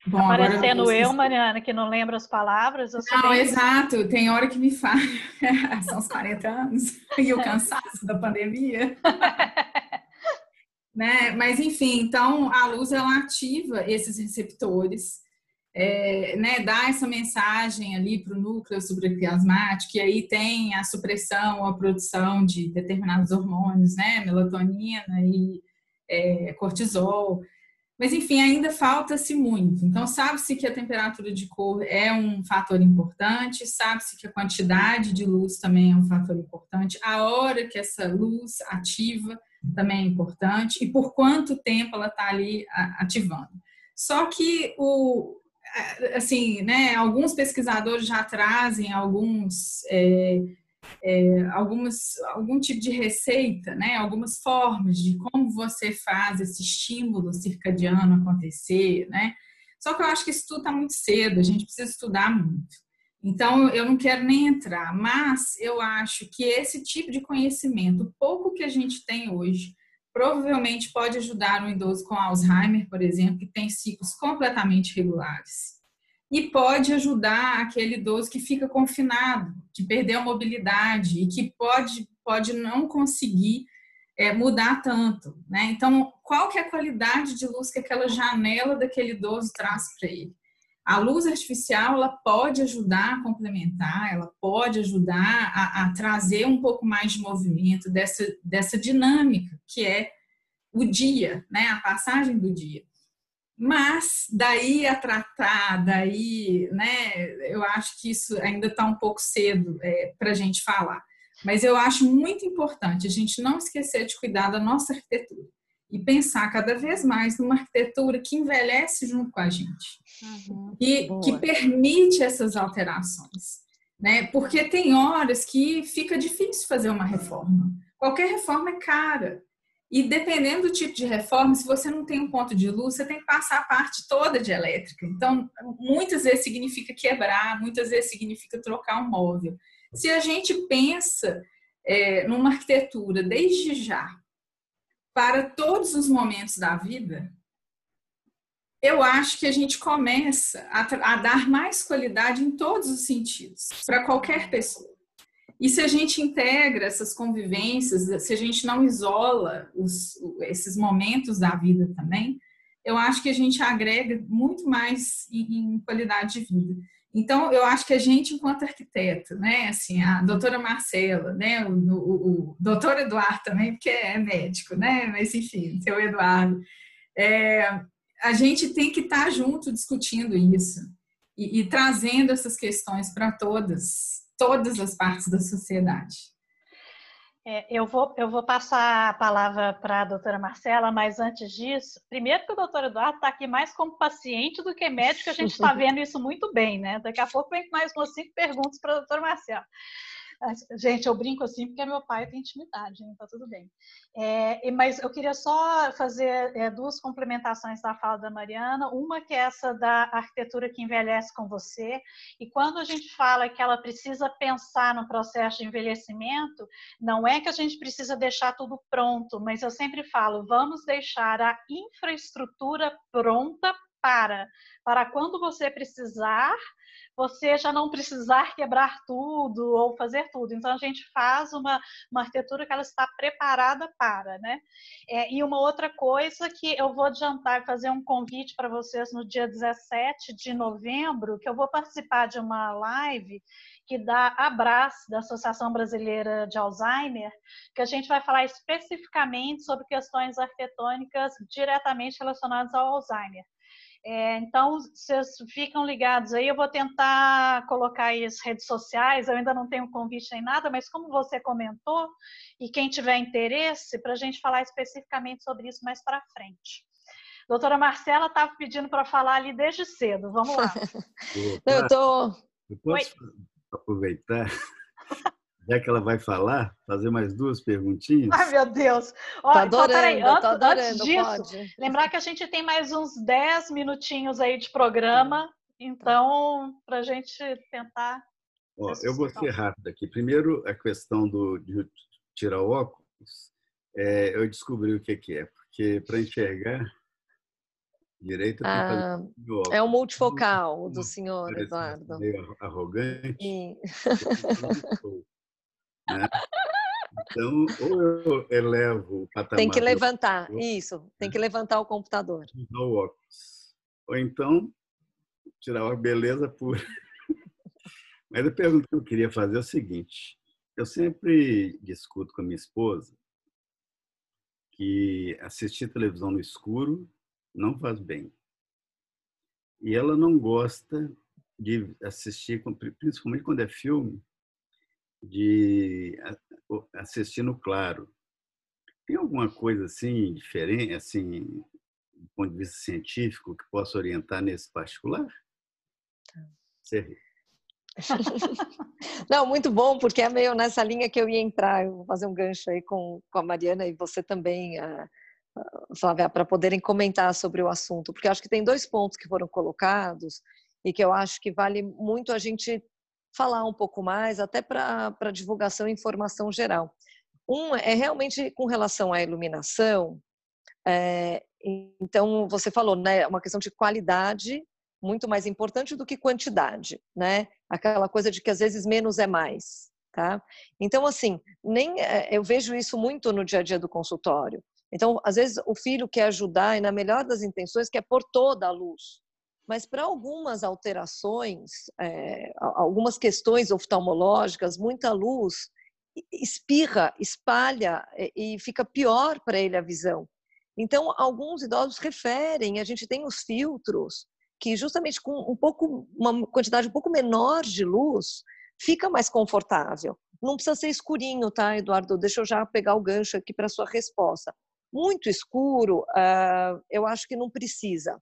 Bom, Aparecendo agora... eu, Mariana, que não lembra as palavras. não, bem... exato. Tem hora que me falha. São os 40 anos e o cansaço da pandemia. né? Mas, enfim, então a luz ela ativa esses receptores, é, né? dá essa mensagem ali para o núcleo supracliasmático, e aí tem a supressão, a produção de determinados hormônios, né? Melatonina e é, cortisol. Mas, enfim, ainda falta-se muito. Então, sabe-se que a temperatura de cor é um fator importante, sabe-se que a quantidade de luz também é um fator importante, a hora que essa luz ativa também é importante e por quanto tempo ela está ali ativando. Só que o, assim, né, alguns pesquisadores já trazem alguns é, é, algumas, algum tipo de receita, né? algumas formas de como você faz esse estímulo circadiano acontecer. Né? Só que eu acho que isso tudo está muito cedo, a gente precisa estudar muito. Então, eu não quero nem entrar, mas eu acho que esse tipo de conhecimento, pouco que a gente tem hoje, provavelmente pode ajudar um idoso com Alzheimer, por exemplo, que tem ciclos completamente regulares e pode ajudar aquele idoso que fica confinado, que perdeu a mobilidade e que pode, pode não conseguir é, mudar tanto. Né? Então, qual que é a qualidade de luz que aquela janela daquele idoso traz para ele? A luz artificial ela pode ajudar a complementar, ela pode ajudar a, a trazer um pouco mais de movimento dessa, dessa dinâmica que é o dia, né? a passagem do dia. Mas daí a tratar, daí, né, eu acho que isso ainda está um pouco cedo é, para a gente falar. Mas eu acho muito importante a gente não esquecer de cuidar da nossa arquitetura e pensar cada vez mais numa arquitetura que envelhece junto com a gente uhum, e boa. que permite essas alterações, né? Porque tem horas que fica difícil fazer uma reforma. Qualquer reforma é cara. E dependendo do tipo de reforma, se você não tem um ponto de luz, você tem que passar a parte toda de elétrica. Então, muitas vezes significa quebrar, muitas vezes significa trocar um móvel. Se a gente pensa é, numa arquitetura desde já, para todos os momentos da vida, eu acho que a gente começa a, a dar mais qualidade em todos os sentidos, para qualquer pessoa. E se a gente integra essas convivências, se a gente não isola os, esses momentos da vida também, eu acho que a gente agrega muito mais em, em qualidade de vida. Então, eu acho que a gente, enquanto arquiteto, né, assim, a doutora Marcela, né, o, o, o doutor Eduardo também, porque é médico, né, mas enfim, seu Eduardo, é, a gente tem que estar junto discutindo isso e, e trazendo essas questões para todas, todas as partes da sociedade. É, eu, vou, eu vou passar a palavra para a doutora Marcela, mas antes disso, primeiro que o doutor Eduardo está aqui mais como paciente do que médico, a gente está vendo isso muito bem, né? Daqui a pouco vem mais umas cinco perguntas para a doutora Marcela. Gente, eu brinco assim porque meu pai tem intimidade, então tá tudo bem. É, mas eu queria só fazer é, duas complementações da fala da Mariana. Uma que é essa da arquitetura que envelhece com você. E quando a gente fala que ela precisa pensar no processo de envelhecimento, não é que a gente precisa deixar tudo pronto, mas eu sempre falo, vamos deixar a infraestrutura pronta para, para quando você precisar, você já não precisar quebrar tudo ou fazer tudo. Então, a gente faz uma, uma arquitetura que ela está preparada para, né? É, e uma outra coisa que eu vou adiantar fazer um convite para vocês no dia 17 de novembro, que eu vou participar de uma live que dá abraço da Associação Brasileira de Alzheimer, que a gente vai falar especificamente sobre questões arquitetônicas diretamente relacionadas ao Alzheimer. É, então, vocês ficam ligados aí. Eu vou tentar colocar aí as redes sociais. Eu ainda não tenho convite nem nada, mas como você comentou, e quem tiver interesse, para a gente falar especificamente sobre isso mais para frente. Doutora Marcela estava pedindo para falar ali desde cedo. Vamos lá. eu tô. Eu posso Oi. aproveitar já que ela vai falar, fazer mais duas perguntinhas. Ai, meu Deus! Ó, tá adorando, então, peraí, antes, adorando, antes disso, pode. lembrar que a gente tem mais uns 10 minutinhos aí de programa, então, para a gente tentar. Ó, eu vou ser rápido aqui. Primeiro, a questão do, de tirar o óculos, é, eu descobri o que, que é, porque para enxergar direito ah, é o multifocal do senhor Eduardo. Meio arrogante. Né? Então, ou eu elevo o patamar. Tem que levantar, isso. Tem que levantar o computador. O óculos. Ou então, tirar uma beleza pura. Mas a pergunta que eu queria fazer é o seguinte: eu sempre discuto com a minha esposa que assistir televisão no escuro não faz bem. E ela não gosta de assistir, principalmente quando é filme, de assistir no claro. Tem alguma coisa assim diferente, assim, do ponto de vista científico, que possa orientar nesse particular? Você Não, muito bom, porque é meio nessa linha que eu ia entrar. Eu vou fazer um gancho aí com, com a Mariana e você também, uh, Flávia, para poderem comentar sobre o assunto, porque acho que tem dois pontos que foram colocados e que eu acho que vale muito a gente falar um pouco mais, até para divulgação e informação geral. Um é realmente com relação à iluminação. É, então, você falou, né, uma questão de qualidade muito mais importante do que quantidade, né? Aquela coisa de que às vezes menos é mais, tá? Então, assim, nem é, eu vejo isso muito no dia a dia do consultório. Então, às vezes o filho quer ajudar e na melhor das intenções quer pôr toda a luz, mas para algumas alterações, é, algumas questões oftalmológicas, muita luz espirra, espalha e fica pior para ele a visão. Então, alguns idosos referem, a gente tem os filtros, que justamente com um pouco, uma quantidade um pouco menor de luz, fica mais confortável. Não precisa ser escurinho, tá, Eduardo? Deixa eu já pegar o gancho aqui para sua resposta. Muito escuro, uh, eu acho que não precisa.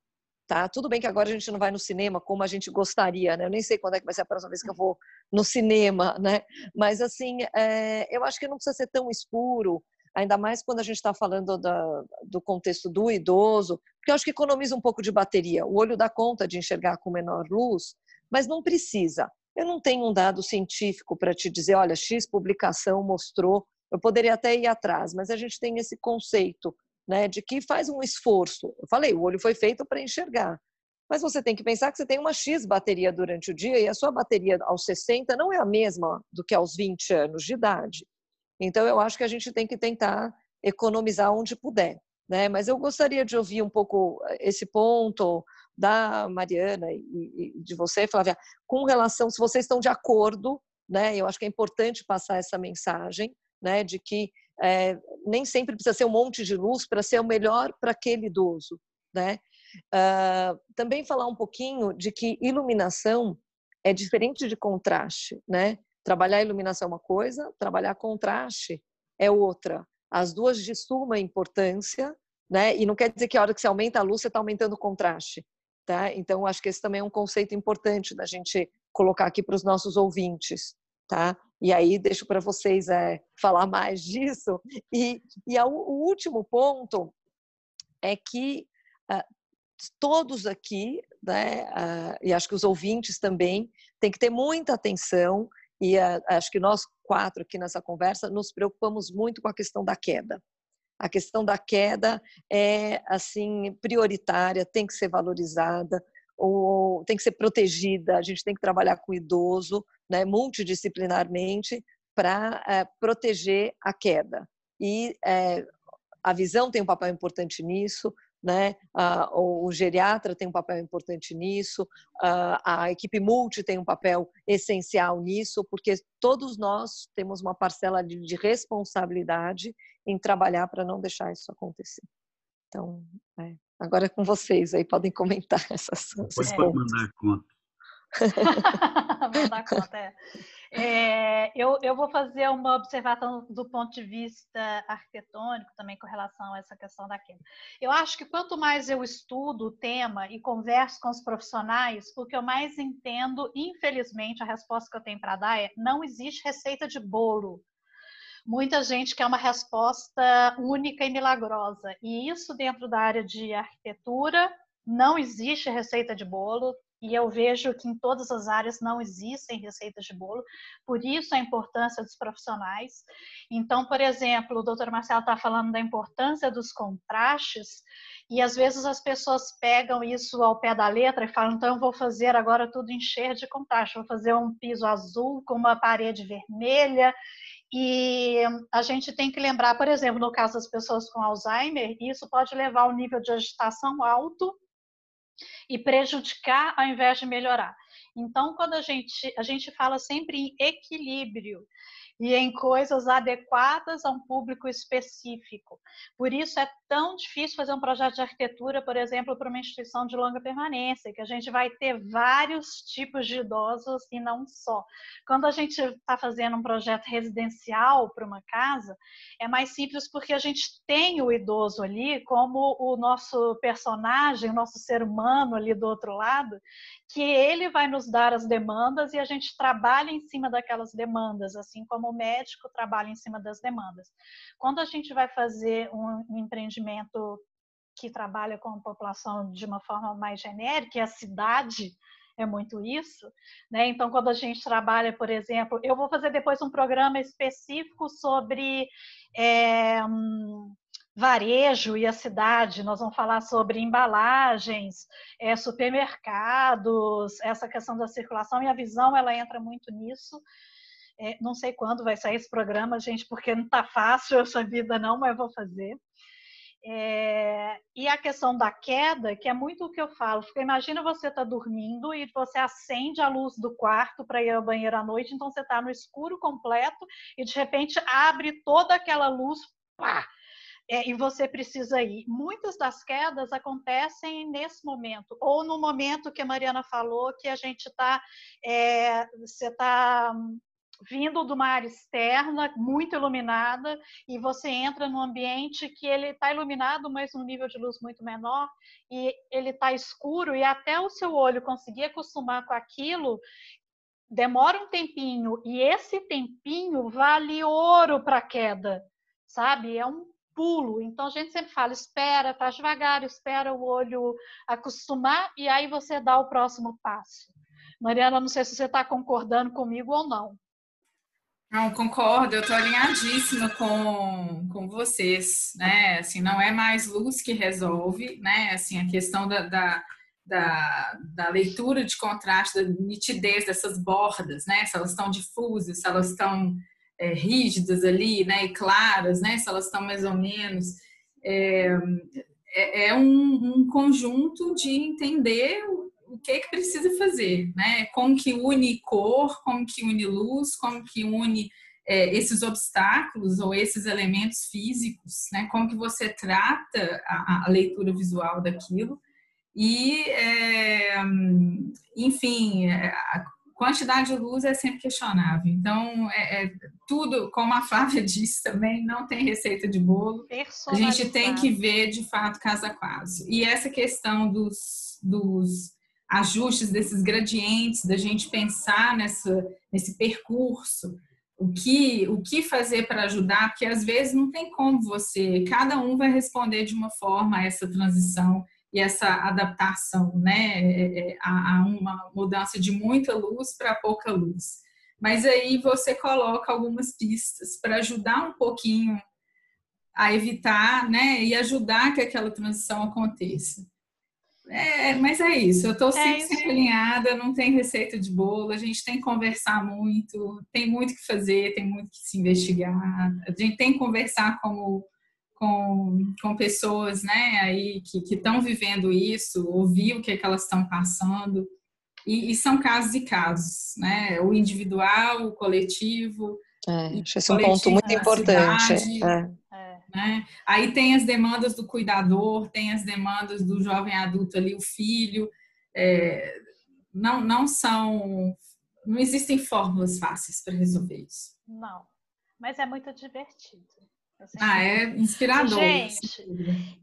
Tá? Tudo bem que agora a gente não vai no cinema como a gente gostaria, né? Eu nem sei quando é que vai ser a próxima vez que eu vou no cinema, né? Mas assim, é, eu acho que não precisa ser tão escuro, ainda mais quando a gente está falando da, do contexto do idoso, porque eu acho que economiza um pouco de bateria. O olho dá conta de enxergar com menor luz, mas não precisa. Eu não tenho um dado científico para te dizer, olha, X publicação mostrou. Eu poderia até ir atrás, mas a gente tem esse conceito né, de que faz um esforço. Eu falei, o olho foi feito para enxergar. Mas você tem que pensar que você tem uma X bateria durante o dia e a sua bateria aos 60 não é a mesma do que aos 20 anos de idade. Então, eu acho que a gente tem que tentar economizar onde puder. Né? Mas eu gostaria de ouvir um pouco eh, esse ponto da Mariana e, de você, Flávia, com relação, se vocês estão de acordo, né? Eu acho que é importante passar essa mensagem, né? De que é, nem sempre precisa ser um monte de luz para ser o melhor para aquele idoso, né? Uh, também falar um pouquinho de que iluminação é diferente de contraste, né? Trabalhar iluminação é uma coisa, trabalhar contraste é outra as duas de suma importância, né? E não quer dizer que a hora que você aumenta a luz, você está aumentando o contraste, tá? Então, acho que esse também é um conceito importante da gente colocar aqui para os nossos ouvintes, tá? E aí, deixo para vocês é, falar mais disso. E, e a, o último ponto é que uh, todos aqui, né, uh, e acho que os ouvintes também, têm que ter muita atenção e uh, acho que nós quatro aqui nessa conversa nos preocupamos muito com a questão da queda. A questão da queda é assim prioritária, tem que ser valorizada, ou tem que ser protegida. A gente tem que trabalhar com o idoso, né, multidisciplinarmente, para é, proteger a queda. E é, a visão tem um papel importante nisso, né? o geriatra tem um papel importante nisso, a equipe multi tem um papel essencial nisso, porque todos nós temos uma parcela de, responsabilidade em trabalhar para não deixar isso acontecer. Então, é, agora é com vocês aí, podem comentar essas, coisas. Pode mandar conta. mandar conta, é. É, eu, eu vou fazer uma observação do ponto de vista arquitetônico também com relação a essa questão da queda. Eu acho que quanto mais eu estudo o tema e converso com os profissionais, o que eu mais entendo, infelizmente, a resposta que eu tenho para dar é não existe receita de bolo. Muita gente quer uma resposta única e milagrosa. E isso dentro da área de arquitetura não existe receita de bolo, e eu vejo que em todas as áreas não existem receitas de bolo, por isso a importância dos profissionais. Então, por exemplo, o doutor Marcelo está falando da importância dos contrastes, e às vezes as pessoas pegam isso ao pé da letra e falam, então eu vou fazer agora tudo encher de contraste, vou fazer um piso azul com uma parede vermelha, e a gente tem que lembrar, por exemplo, no caso das pessoas com Alzheimer, isso pode levar ao nível de agitação alto e prejudicar ao invés de melhorar. Então, quando a gente, a gente fala sempre em equilíbrio, e em coisas adequadas a um público específico. Por isso é tão difícil fazer um projeto de arquitetura, por exemplo, para uma instituição de longa permanência, que a gente vai ter vários tipos de idosos e não só. Quando a gente está fazendo um projeto residencial para uma casa, é mais simples porque a gente tem o idoso ali como o nosso personagem, o nosso ser humano ali do outro lado, que ele vai nos dar as demandas e a gente trabalha em cima daquelas demandas, assim como o médico trabalha em cima das demandas. Quando a gente vai fazer um empreendimento que trabalha com a população de uma forma mais genérica, a cidade é muito isso, né? Então, quando a gente trabalha, por exemplo, eu vou fazer depois um programa específico sobre é, varejo e a cidade, nós vamos falar sobre embalagens, é, supermercados, essa questão da circulação e a visão ela entra muito nisso. É, não sei quando vai sair esse programa, gente, porque não está fácil essa vida não, mas vou fazer. É, e a questão da queda, que é muito o que eu falo, imagina você tá dormindo e você acende a luz do quarto para ir ao banheiro à noite, então você está no escuro completo e de repente abre toda aquela luz, pá, é, e você precisa ir. Muitas das quedas acontecem nesse momento, ou no momento que a Mariana falou, que a gente está, é, você está vindo de uma área externa, muito iluminada, e você entra num ambiente que ele está iluminado, mas num nível de luz muito menor, e ele está escuro, e até o seu olho conseguir acostumar com aquilo, demora um tempinho, e esse tempinho vale ouro para a queda, sabe? É um pulo. Então a gente sempre fala, espera, faz devagar, espera o olho acostumar e aí você dá o próximo passo. Mariana, não sei se você está concordando comigo ou não. Não, concordo, eu estou alinhadíssima com, com vocês, né? Assim, não é mais luz que resolve, né? Assim, a questão da, da, da, da leitura de contraste, da nitidez dessas bordas, né? Se elas estão difusas, se elas estão é, rígidas ali, né, e claras, né, se elas estão mais ou menos. É, é, é um, um, conjunto de entender o, que, que precisa fazer, né, como que une cor, como que une luz, como que une é, esses obstáculos ou esses elementos físicos, né, como que você trata a, a leitura visual daquilo e, é, enfim, é, quantidade de luz é sempre questionável. Então, é, é, tudo, como a Flávia disse também, não tem receita de bolo. A gente tem que ver, de fato, caso a caso. E essa questão dos, dos ajustes, desses gradientes, da gente pensar nessa, nesse percurso, o que, o que fazer para ajudar, porque às vezes não tem como você, cada um vai responder de uma forma a essa transição e essa adaptação, né, é, é, a, uma mudança de muita luz para pouca luz. Mas aí você coloca algumas pistas para ajudar um pouquinho a evitar, né, e ajudar que aquela transição aconteça. É, mas é isso, eu estou sempre, é sempre alinhada, não tem receita de bolo, a gente tem que conversar muito, tem muito que fazer, tem muito que se investigar, a gente tem que conversar como com, com pessoas né, aí que estão vivendo isso, ouvir o que, é que elas estão passando. E, e, são casos e casos, né? O individual, o coletivo. É, acho esse é um ponto muito importante. Cidade, é. Né? Aí tem as demandas do cuidador, tem as demandas do jovem adulto ali, o filho. É, não, não são. Não existem fórmulas fáceis para resolver isso. Não, mas é muito divertido. Ah, é inspirador. Gente,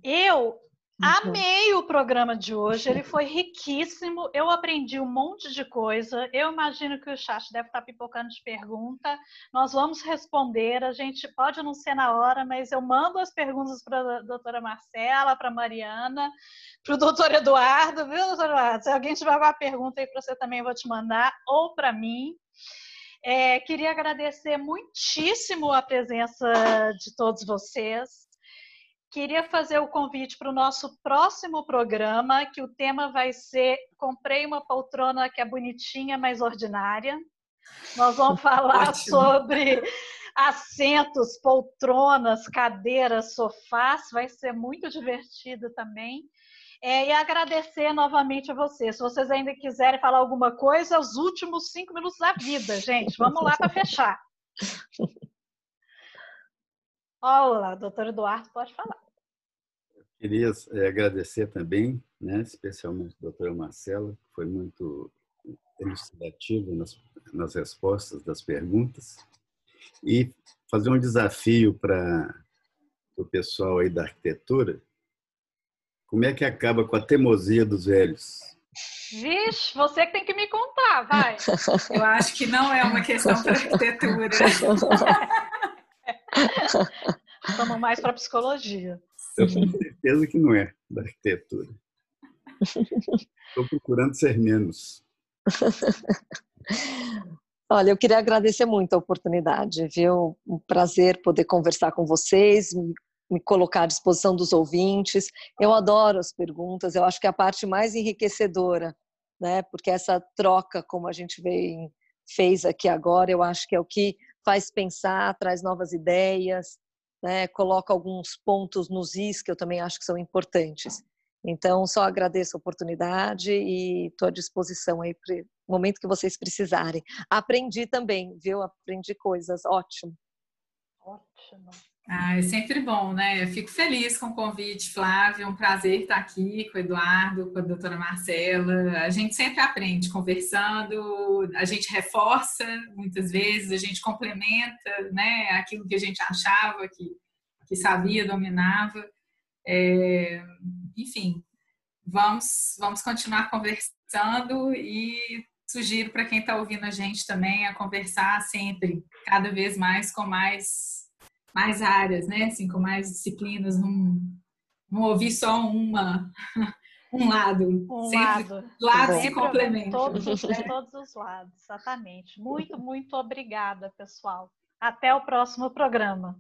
eu amei o programa de hoje, ele foi riquíssimo. Eu aprendi um monte de coisa. Eu imagino que o chat deve estar pipocando de pergunta. Nós vamos responder. A gente pode não ser na hora, mas eu mando as perguntas para a doutora Marcela, para a Mariana, para o doutor Eduardo, viu, doutor Eduardo? Se alguém tiver alguma pergunta aí para você também, eu vou te mandar, ou para mim. É, queria agradecer muitíssimo a presença de todos vocês. Queria fazer o convite para o nosso próximo programa, que o tema vai ser Comprei uma poltrona que é bonitinha, mas ordinária. Nós vamos falar Ótimo. sobre assentos, poltronas, cadeiras, sofás. Vai ser muito divertido também. É, e agradecer novamente a vocês. Se vocês ainda quiserem falar alguma coisa, os últimos cinco minutos da vida, gente. Vamos lá para fechar. Olá, doutor Eduardo, pode falar. Eu queria é, agradecer também, né, especialmente a doutora Marcela, que foi muito elucidativa nas, nas respostas das perguntas, e fazer um desafio para o pessoal aí da arquitetura, como é que acaba com a teimosia dos velhos? Vixe, você que tem que me contar, vai. Eu acho que não é uma questão para arquitetura. Vamos mais para psicologia. Eu tenho certeza que não é da arquitetura. Estou procurando ser menos. Olha, eu queria agradecer muito a oportunidade, viu? Um prazer poder conversar com vocês, me colocar à disposição dos ouvintes. Eu adoro as perguntas, eu acho que é a parte mais enriquecedora, né? Porque essa troca, como a gente vem, fez aqui agora, eu acho que é o que faz pensar, traz novas ideias, né? coloca alguns pontos nos is que eu também acho que são importantes. Então, só agradeço a oportunidade e estou à disposição aí para o momento que vocês precisarem. Aprendi também, viu? Aprendi coisas, ótimo. Ótimo. Ah, é sempre bom, né? Eu fico feliz com o convite, Flávio. Um prazer estar aqui com o Eduardo, com a doutora Marcela. A gente sempre aprende conversando, a gente reforça muitas vezes, a gente complementa né, aquilo que a gente achava que, que sabia, dominava. É, enfim, vamos, vamos continuar conversando e sugiro para quem está ouvindo a gente também a conversar sempre, cada vez mais com mais mais áreas, né? Assim, com mais disciplinas, não, não ouvir só uma, um lado. Um Sempre lado. Lados se complementam. Todos, todos os lados, exatamente. Muito, muito obrigada, pessoal. Até o próximo programa.